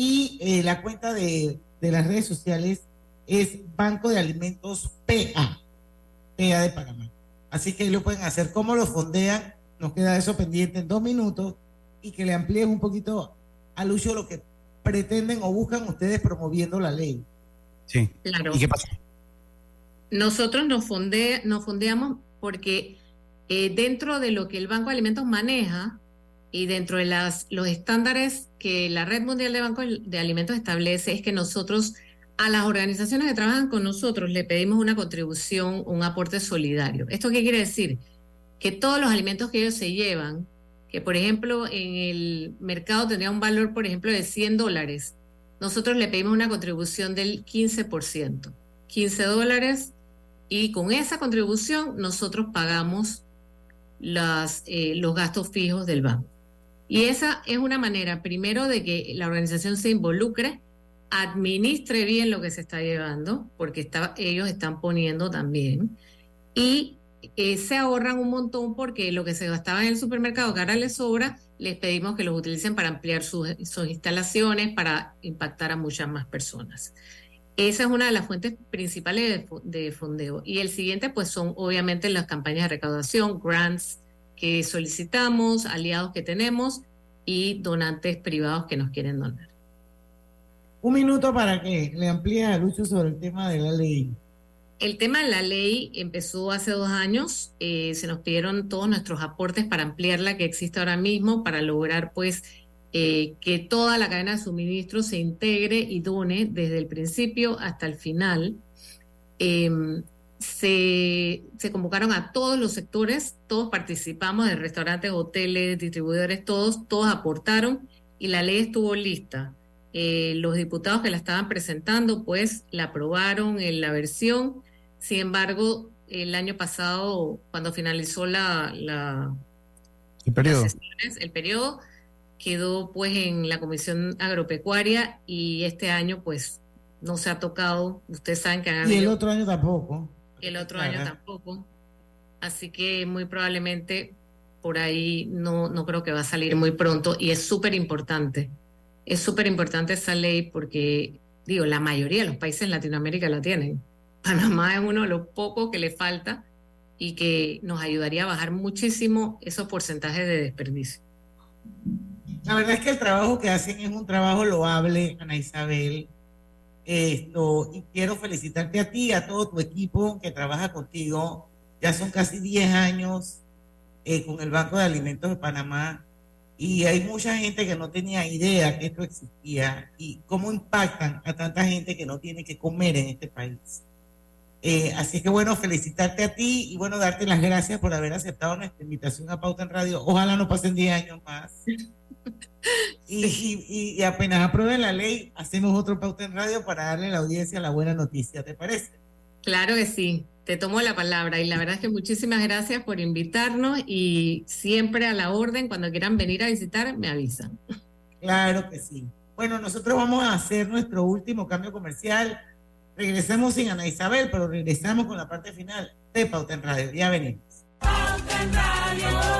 Speaker 4: y eh, la cuenta de, de, las redes sociales es Banco de Alimentos PA, PA de Panamá. Así que lo pueden hacer. ¿Cómo lo fondean? Nos queda eso pendiente en dos minutos y que le amplíen un poquito a Lucio lo que pretenden o buscan ustedes promoviendo la ley.
Speaker 5: Sí.
Speaker 14: Claro.
Speaker 5: ¿Y qué pasa?
Speaker 14: Nosotros nos, fonde, nos fondeamos porque eh, dentro de lo que el Banco de Alimentos maneja, y dentro de los estándares que la Red Mundial de Bancos de Alimentos establece es que nosotros a las organizaciones que trabajan con nosotros le pedimos una contribución, un aporte solidario. ¿Esto qué quiere decir? Que todos los alimentos que ellos se llevan, que por ejemplo en el mercado tendría un valor, por ejemplo, de 100 dólares, nosotros le pedimos una contribución del 15%, 15 dólares, y con esa contribución nosotros pagamos eh, los gastos fijos del banco. Y esa es una manera, primero, de que la organización se involucre, administre bien lo que se está llevando, porque ellos están poniendo también, y eh, se ahorran un montón porque lo que se gastaba en el supermercado, que ahora les sobra, les pedimos que los utilicen para ampliar sus, instalaciones, para impactar a muchas más personas. Esa es una de las fuentes principales de fondeo. Y el siguiente, pues son obviamente las campañas de recaudación, grants, que solicitamos, aliados que tenemos y donantes privados que nos quieren donar.
Speaker 4: Un minuto para que le amplíe a Lucho sobre el tema de la ley.
Speaker 14: El tema de la ley empezó hace dos años. Eh, se nos pidieron todos nuestros aportes para ampliar la que existe ahora mismo, para lograr pues eh, que toda la cadena de suministro se integre y done desde el principio hasta el final. Eh, se, se, convocaron a todos los sectores, todos participamos de restaurantes, hoteles, distribuidores, todos, todos aportaron y la ley estuvo lista. Eh, los diputados que la estaban presentando, pues la aprobaron en la versión. Sin embargo, el año pasado, cuando finalizó la, la
Speaker 5: el periodo,
Speaker 14: sesiones, el periodo quedó pues en la Comisión Agropecuaria y este año pues no se ha tocado. Ustedes saben que han
Speaker 4: Y el otro año tampoco.
Speaker 14: El otro año tampoco. Así que muy probablemente por ahí no, no creo que va a salir muy pronto y es súper importante. Es súper importante esa ley porque, digo, la mayoría de los países en Latinoamérica la tienen. Panamá es uno de los pocos que le falta y que nos ayudaría a bajar muchísimo esos porcentajes de desperdicio.
Speaker 4: La verdad es que el trabajo que hacen es un trabajo loable, Ana Isabel. Esto, y quiero felicitarte a ti, a todo tu equipo que trabaja contigo. Ya son casi 10 años eh, con el Banco de Alimentos de Panamá y hay mucha gente que no tenía idea que esto existía y cómo impactan a tanta gente que no tiene que comer en este país. Eh, así que bueno, felicitarte a ti y bueno, darte las gracias por haber aceptado nuestra invitación a Pauta en Radio. Ojalá no pasen 10 años más. Y, y, y apenas aprueben la ley, hacemos otro Pauta en Radio para darle a la audiencia la buena noticia, ¿te parece?
Speaker 14: Claro que sí, te tomo la palabra y la verdad es que muchísimas gracias por invitarnos y siempre a la orden, cuando quieran venir a visitar, me avisan.
Speaker 4: Claro que sí. Bueno, nosotros vamos a hacer nuestro último cambio comercial. Regresamos sin Ana Isabel, pero regresamos con la parte final de Pauta en Radio. Ya venimos.
Speaker 13: Pauta en Radio.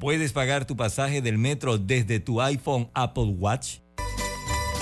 Speaker 2: puedes pagar tu pasaje del metro desde tu iPhone Apple Watch?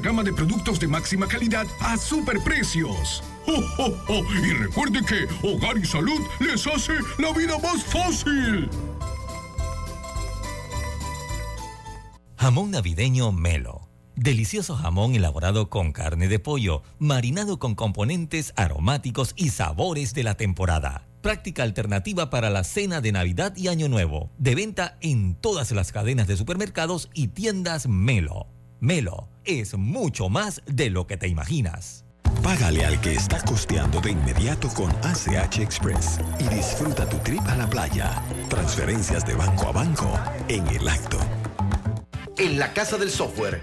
Speaker 12: gama de productos de máxima calidad a superprecios. ¡Oh, oh, oh! Y recuerde que Hogar y Salud les hace la vida más fácil.
Speaker 2: Jamón navideño Melo. Delicioso jamón elaborado con carne de pollo, marinado con componentes aromáticos y sabores de la temporada. Práctica alternativa para la cena de Navidad y Año Nuevo. De venta en todas las cadenas de supermercados y tiendas Melo. Melo es mucho más de lo que te imaginas.
Speaker 9: Págale al que está costeando de inmediato con ACH Express y disfruta tu trip a la playa. Transferencias de banco a banco en el acto.
Speaker 20: En la Casa del Software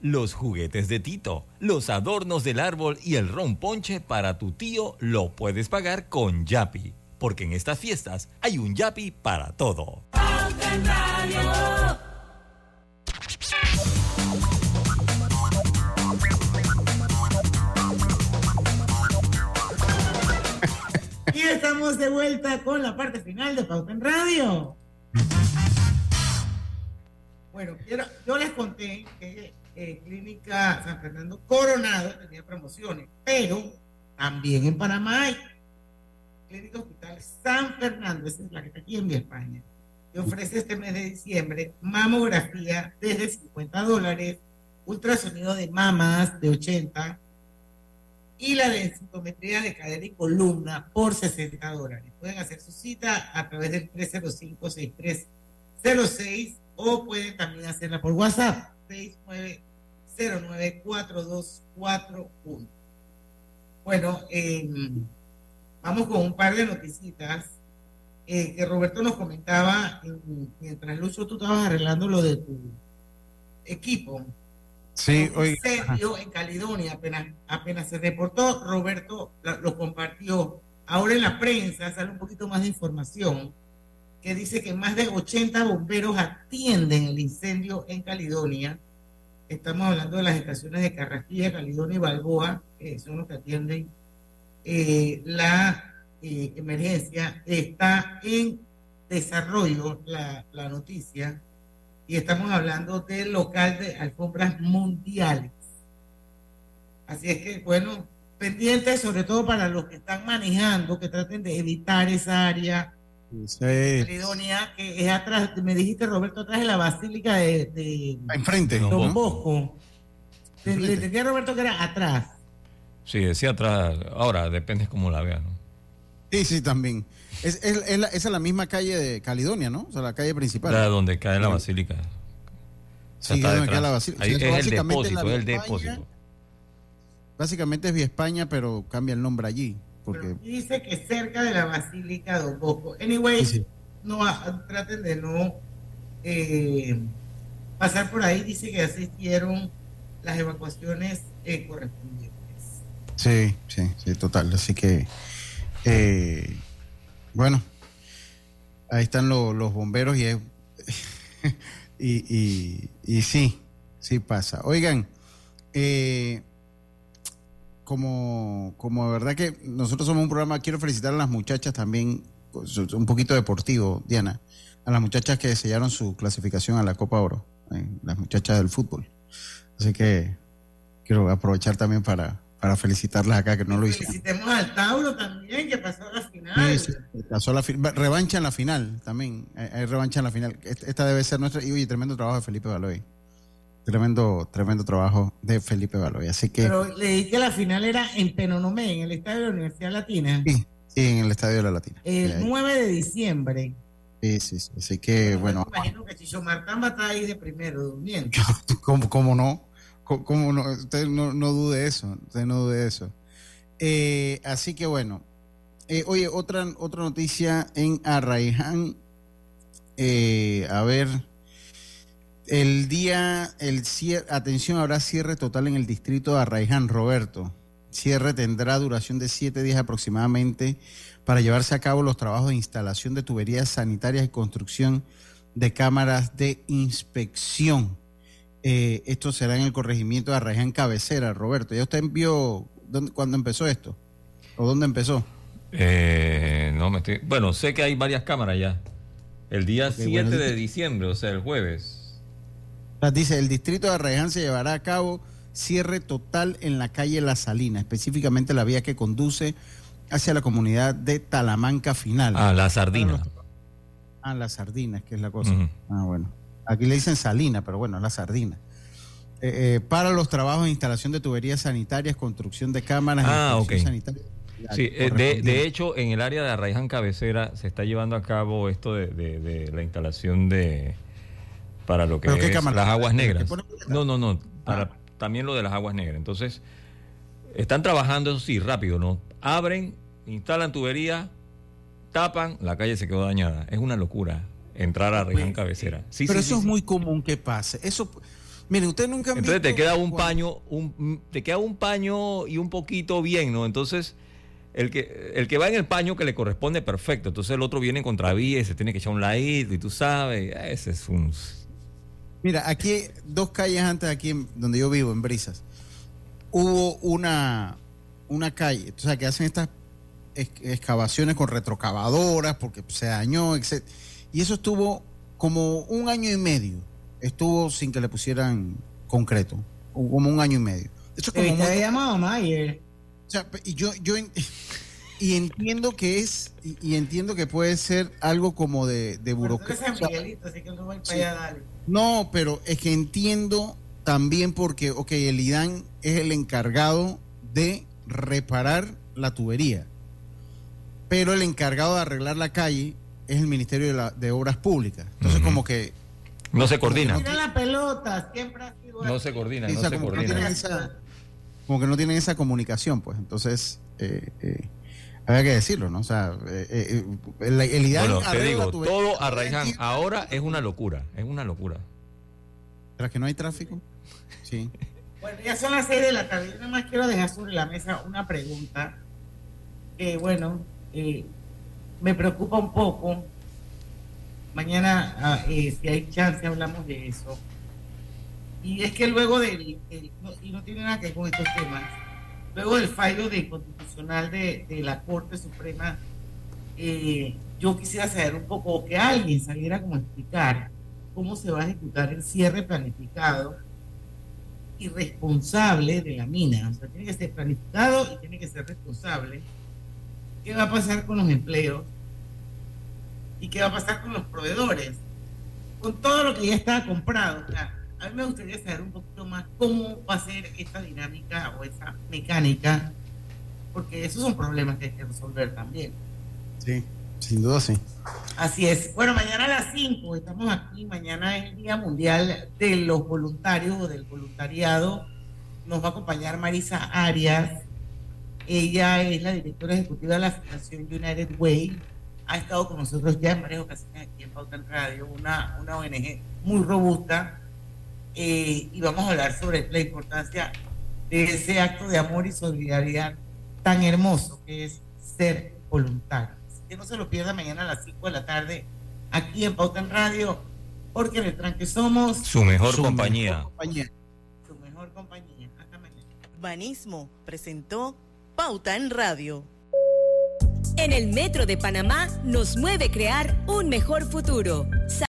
Speaker 2: los juguetes de Tito, los adornos del árbol y el ron ponche para tu tío lo puedes pagar con Yapi. Porque en estas fiestas hay un Yapi para todo.
Speaker 4: Y estamos de vuelta con la parte final de Pauta en Radio. Bueno, quiero- yo les conté que eh, Clínica San Fernando Coronado tenía promociones, pero también en Panamá hay Clínica Hospital San Fernando, esa es la que está aquí en Vía España, que ofrece este mes de diciembre mamografía desde 50 dólares, ultrasonido de mamas de 80 y la densitometría de cadera y columna por 60 dólares. Pueden hacer su cita a través del 305-6306 o pueden también hacerla por WhatsApp 69094241. Bueno, eh, vamos con un par de noticitas eh, que Roberto nos comentaba en- mientras Lucho tú estabas arreglando lo de tu equipo.
Speaker 5: Sí,
Speaker 4: incendio en Caledonia apenas, apenas se reportó, Roberto lo compartió. Ahora en la prensa sale un poquito más de información que dice que más de 80 bomberos atienden el incendio en Caledonia. Estamos hablando de las estaciones de Carrasquilla, Caledonia y Balboa, que son los que atienden eh, la eh, emergencia. Está en desarrollo la, la noticia y estamos hablando del local de alfombras mundiales. Así es que, bueno, pendientes sobre todo para los que están manejando, que traten de evitar esa área
Speaker 5: Sí.
Speaker 4: Caledonia, que es atrás, me dijiste Roberto, atrás de la Basílica de, de
Speaker 5: Enfrente.
Speaker 4: Don Bosco. Le le entendí a Roberto que era atrás.
Speaker 2: Sí, decía atrás. Ahora, depende cómo la veas, ¿no?
Speaker 5: Sí, sí, también. Es, es- es la, esa es la misma calle de Caledonia, ¿no? O sea, la calle principal.
Speaker 2: La donde cae la basílica. O sea,
Speaker 5: Sí,
Speaker 2: está
Speaker 5: donde queda la basílica.
Speaker 2: Ahí es el
Speaker 5: básicamente
Speaker 2: depósito,
Speaker 5: la
Speaker 2: es el depósito.
Speaker 5: Básicamente es Vía España, pero cambia el nombre allí. Porque
Speaker 4: dice que cerca de la Basílica Don Bosco. Anyway, no traten de no eh, pasar por ahí. Dice que asistieron las evacuaciones eh, correspondientes.
Speaker 5: Sí, sí, sí, total. Así que, eh, bueno, ahí están lo- los bomberos y, es- y, y, y sí, sí pasa. Oigan, eh, como, como de verdad que nosotros somos un programa, quiero felicitar a las muchachas también, un poquito deportivo, Diana, a las muchachas que sellaron su clasificación a la Copa Oro, eh, las muchachas del fútbol. Así que quiero aprovechar también para, para felicitarlas acá, que no lo hicieron.
Speaker 4: Felicitemos al Tauro también, que pasó a la final.
Speaker 5: Sí, sí, pasó la fi- va- revancha en la final también. Hay, revancha en la final. Esta, esta debe ser nuestra. Y oye, tremendo trabajo de Felipe Baloy. Tremendo, tremendo trabajo de Felipe Baloy. Así que
Speaker 4: Pero leí que la final era en Penonomé, en el estadio de la Universidad Latina,
Speaker 5: sí, en el Estadio de la Latina.
Speaker 4: el
Speaker 5: Ahí.
Speaker 4: 9 de diciembre.
Speaker 5: Sí, sí, sí. Así que, bueno,
Speaker 4: Me imagino que Chicho Martán va a estar ahí de primero, durmiendo.
Speaker 5: ¿cómo, cómo no? ¿Cómo, cómo no? Usted no, no dude eso. Usted no dude eso. Eh, así que, bueno. Eh, oye, otra, otra noticia en Arraiján. Eh, a ver. El día, el cierre, atención, habrá cierre total en el distrito de Arraiján, Roberto. Cierre tendrá duración de siete días aproximadamente para llevarse a cabo los trabajos de instalación de tuberías sanitarias y construcción de cámaras de inspección. Eh, esto será en el corregimiento de Arraiján Cabecera, Roberto. ¿Ya usted vio dónde, cuándo empezó esto? ¿O dónde empezó?
Speaker 2: Eh, no me estoy. Bueno, sé que hay varias cámaras ya. El día
Speaker 5: Ok,
Speaker 2: 7
Speaker 5: bueno,
Speaker 2: de diciembre, o sea, el jueves.
Speaker 5: Ah, Dice, el distrito de Arraiján se llevará a cabo cierre total en la calle La Salina, específicamente la vía que conduce hacia la comunidad de Talamanca Final.
Speaker 2: Ah, la sardina.
Speaker 5: Ah, las sardinas, que es la cosa. Ah, bueno. Aquí le dicen salina, pero bueno, la sardina. Eh, eh, para los trabajos de instalación de tuberías sanitarias, construcción de cámaras,
Speaker 2: Ah,
Speaker 5: sanitaria.
Speaker 2: Sí, eh, de, de hecho, en el área de Arraiján Cabecera se está llevando a cabo esto de, de- de la instalación de. Para lo que
Speaker 5: ¿Pero qué
Speaker 2: es las aguas
Speaker 5: ¿Que
Speaker 2: negras. No, no, no. Para también lo de las aguas negras. Entonces, están trabajando, eso sí, rápido, ¿no? Abren, instalan tubería, tapan, la calle se quedó dañada. Es una locura entrar a Arraiján Cabecera. Sí,
Speaker 5: pero
Speaker 2: sí,
Speaker 5: eso
Speaker 2: sí,
Speaker 5: es muy común que pase. Eso, mire, usted nunca han
Speaker 2: Entonces te queda un paño, un, te queda un paño y un poquito bien, ¿no? Entonces, el que, el que va en el paño que le corresponde, perfecto. Entonces el otro viene en contravía y se tiene que echar un ladito y tú sabes, ese es un...
Speaker 5: Mira, aquí, dos calles antes, aquí donde yo vivo, en Brisas, hubo una, una calle, o sea, que hacen estas ex- excavaciones con retrocavadoras porque se dañó, etc. Y eso estuvo como un año y medio, estuvo sin que le pusieran concreto, como un año y medio. Eso es como muy-
Speaker 4: llamado Mayer.
Speaker 5: o sea, y yo, yo y entiendo que es, y, y entiendo que puede ser algo como de, de burocracia.
Speaker 4: Miguelito, así que no voy para
Speaker 5: Sí.
Speaker 4: allá, dale.
Speaker 5: No, pero es que entiendo también porque, ok, el IDAN es el encargado de reparar la tubería, pero el encargado de arreglar la calle es el Ministerio de, la- de Obras Públicas. Entonces, como que...
Speaker 2: No se coordina.
Speaker 4: Mira la pelota, siempre ha sido
Speaker 2: No se coordina, no se
Speaker 5: no
Speaker 2: coordina.
Speaker 5: esa, como que no tienen esa comunicación, pues. Entonces, eh, eh, había que decirlo, ¿no? O sea, eh, eh, el, el IDAN
Speaker 2: Bueno, te digo, todo Arraiján ahora es una locura, es una locura.
Speaker 5: ¿Tras que no hay tráfico? Sí.
Speaker 4: Bueno, ya son las seis de la tarde. Yo nada más quiero dejar sobre la mesa una pregunta que, bueno, eh, me preocupa un poco. Mañana, ah, eh, si hay chance, hablamos de eso. Y es que luego del, del- no- y no tiene nada que ver con estos temas, luego del fallo de constitucional de, de la Corte Suprema, eh, yo quisiera saber un poco, o que alguien saliera como a explicar cómo se va a ejecutar el cierre planificado y responsable de la mina. O sea, tiene que ser planificado y tiene que ser responsable. ¿Qué va a pasar con los empleos? ¿Y qué va a pasar con los proveedores? Con todo lo que ya está comprado. O sea, a mí me gustaría saber un poquito más cómo va a ser esta dinámica o esa mecánica, porque esos son problemas que hay que resolver también.
Speaker 5: Sí, sin duda sí.
Speaker 4: Así es. Bueno, mañana a las 5 estamos aquí. Mañana es el Día Mundial de los Voluntarios o del Voluntariado. Nos va a acompañar Marisa Arias. Ella es la directora ejecutiva de la Fundación United Way. Ha estado con nosotros ya en varias ocasiones aquí en Pauta en Radio, una, una ONG muy robusta. Eh, y vamos a hablar sobre la importancia de ese acto de amor y solidaridad tan hermoso que es ser voluntario. Así que no se lo pierda mañana a las 5 de la tarde aquí en Pauta en Radio, porque en el tranque somos
Speaker 2: Su mejor compañía.
Speaker 4: su mejor compañía. Hasta mañana.
Speaker 3: Banismo presentó Pauta en Radio.
Speaker 11: En el Metro de Panamá nos mueve crear un mejor futuro.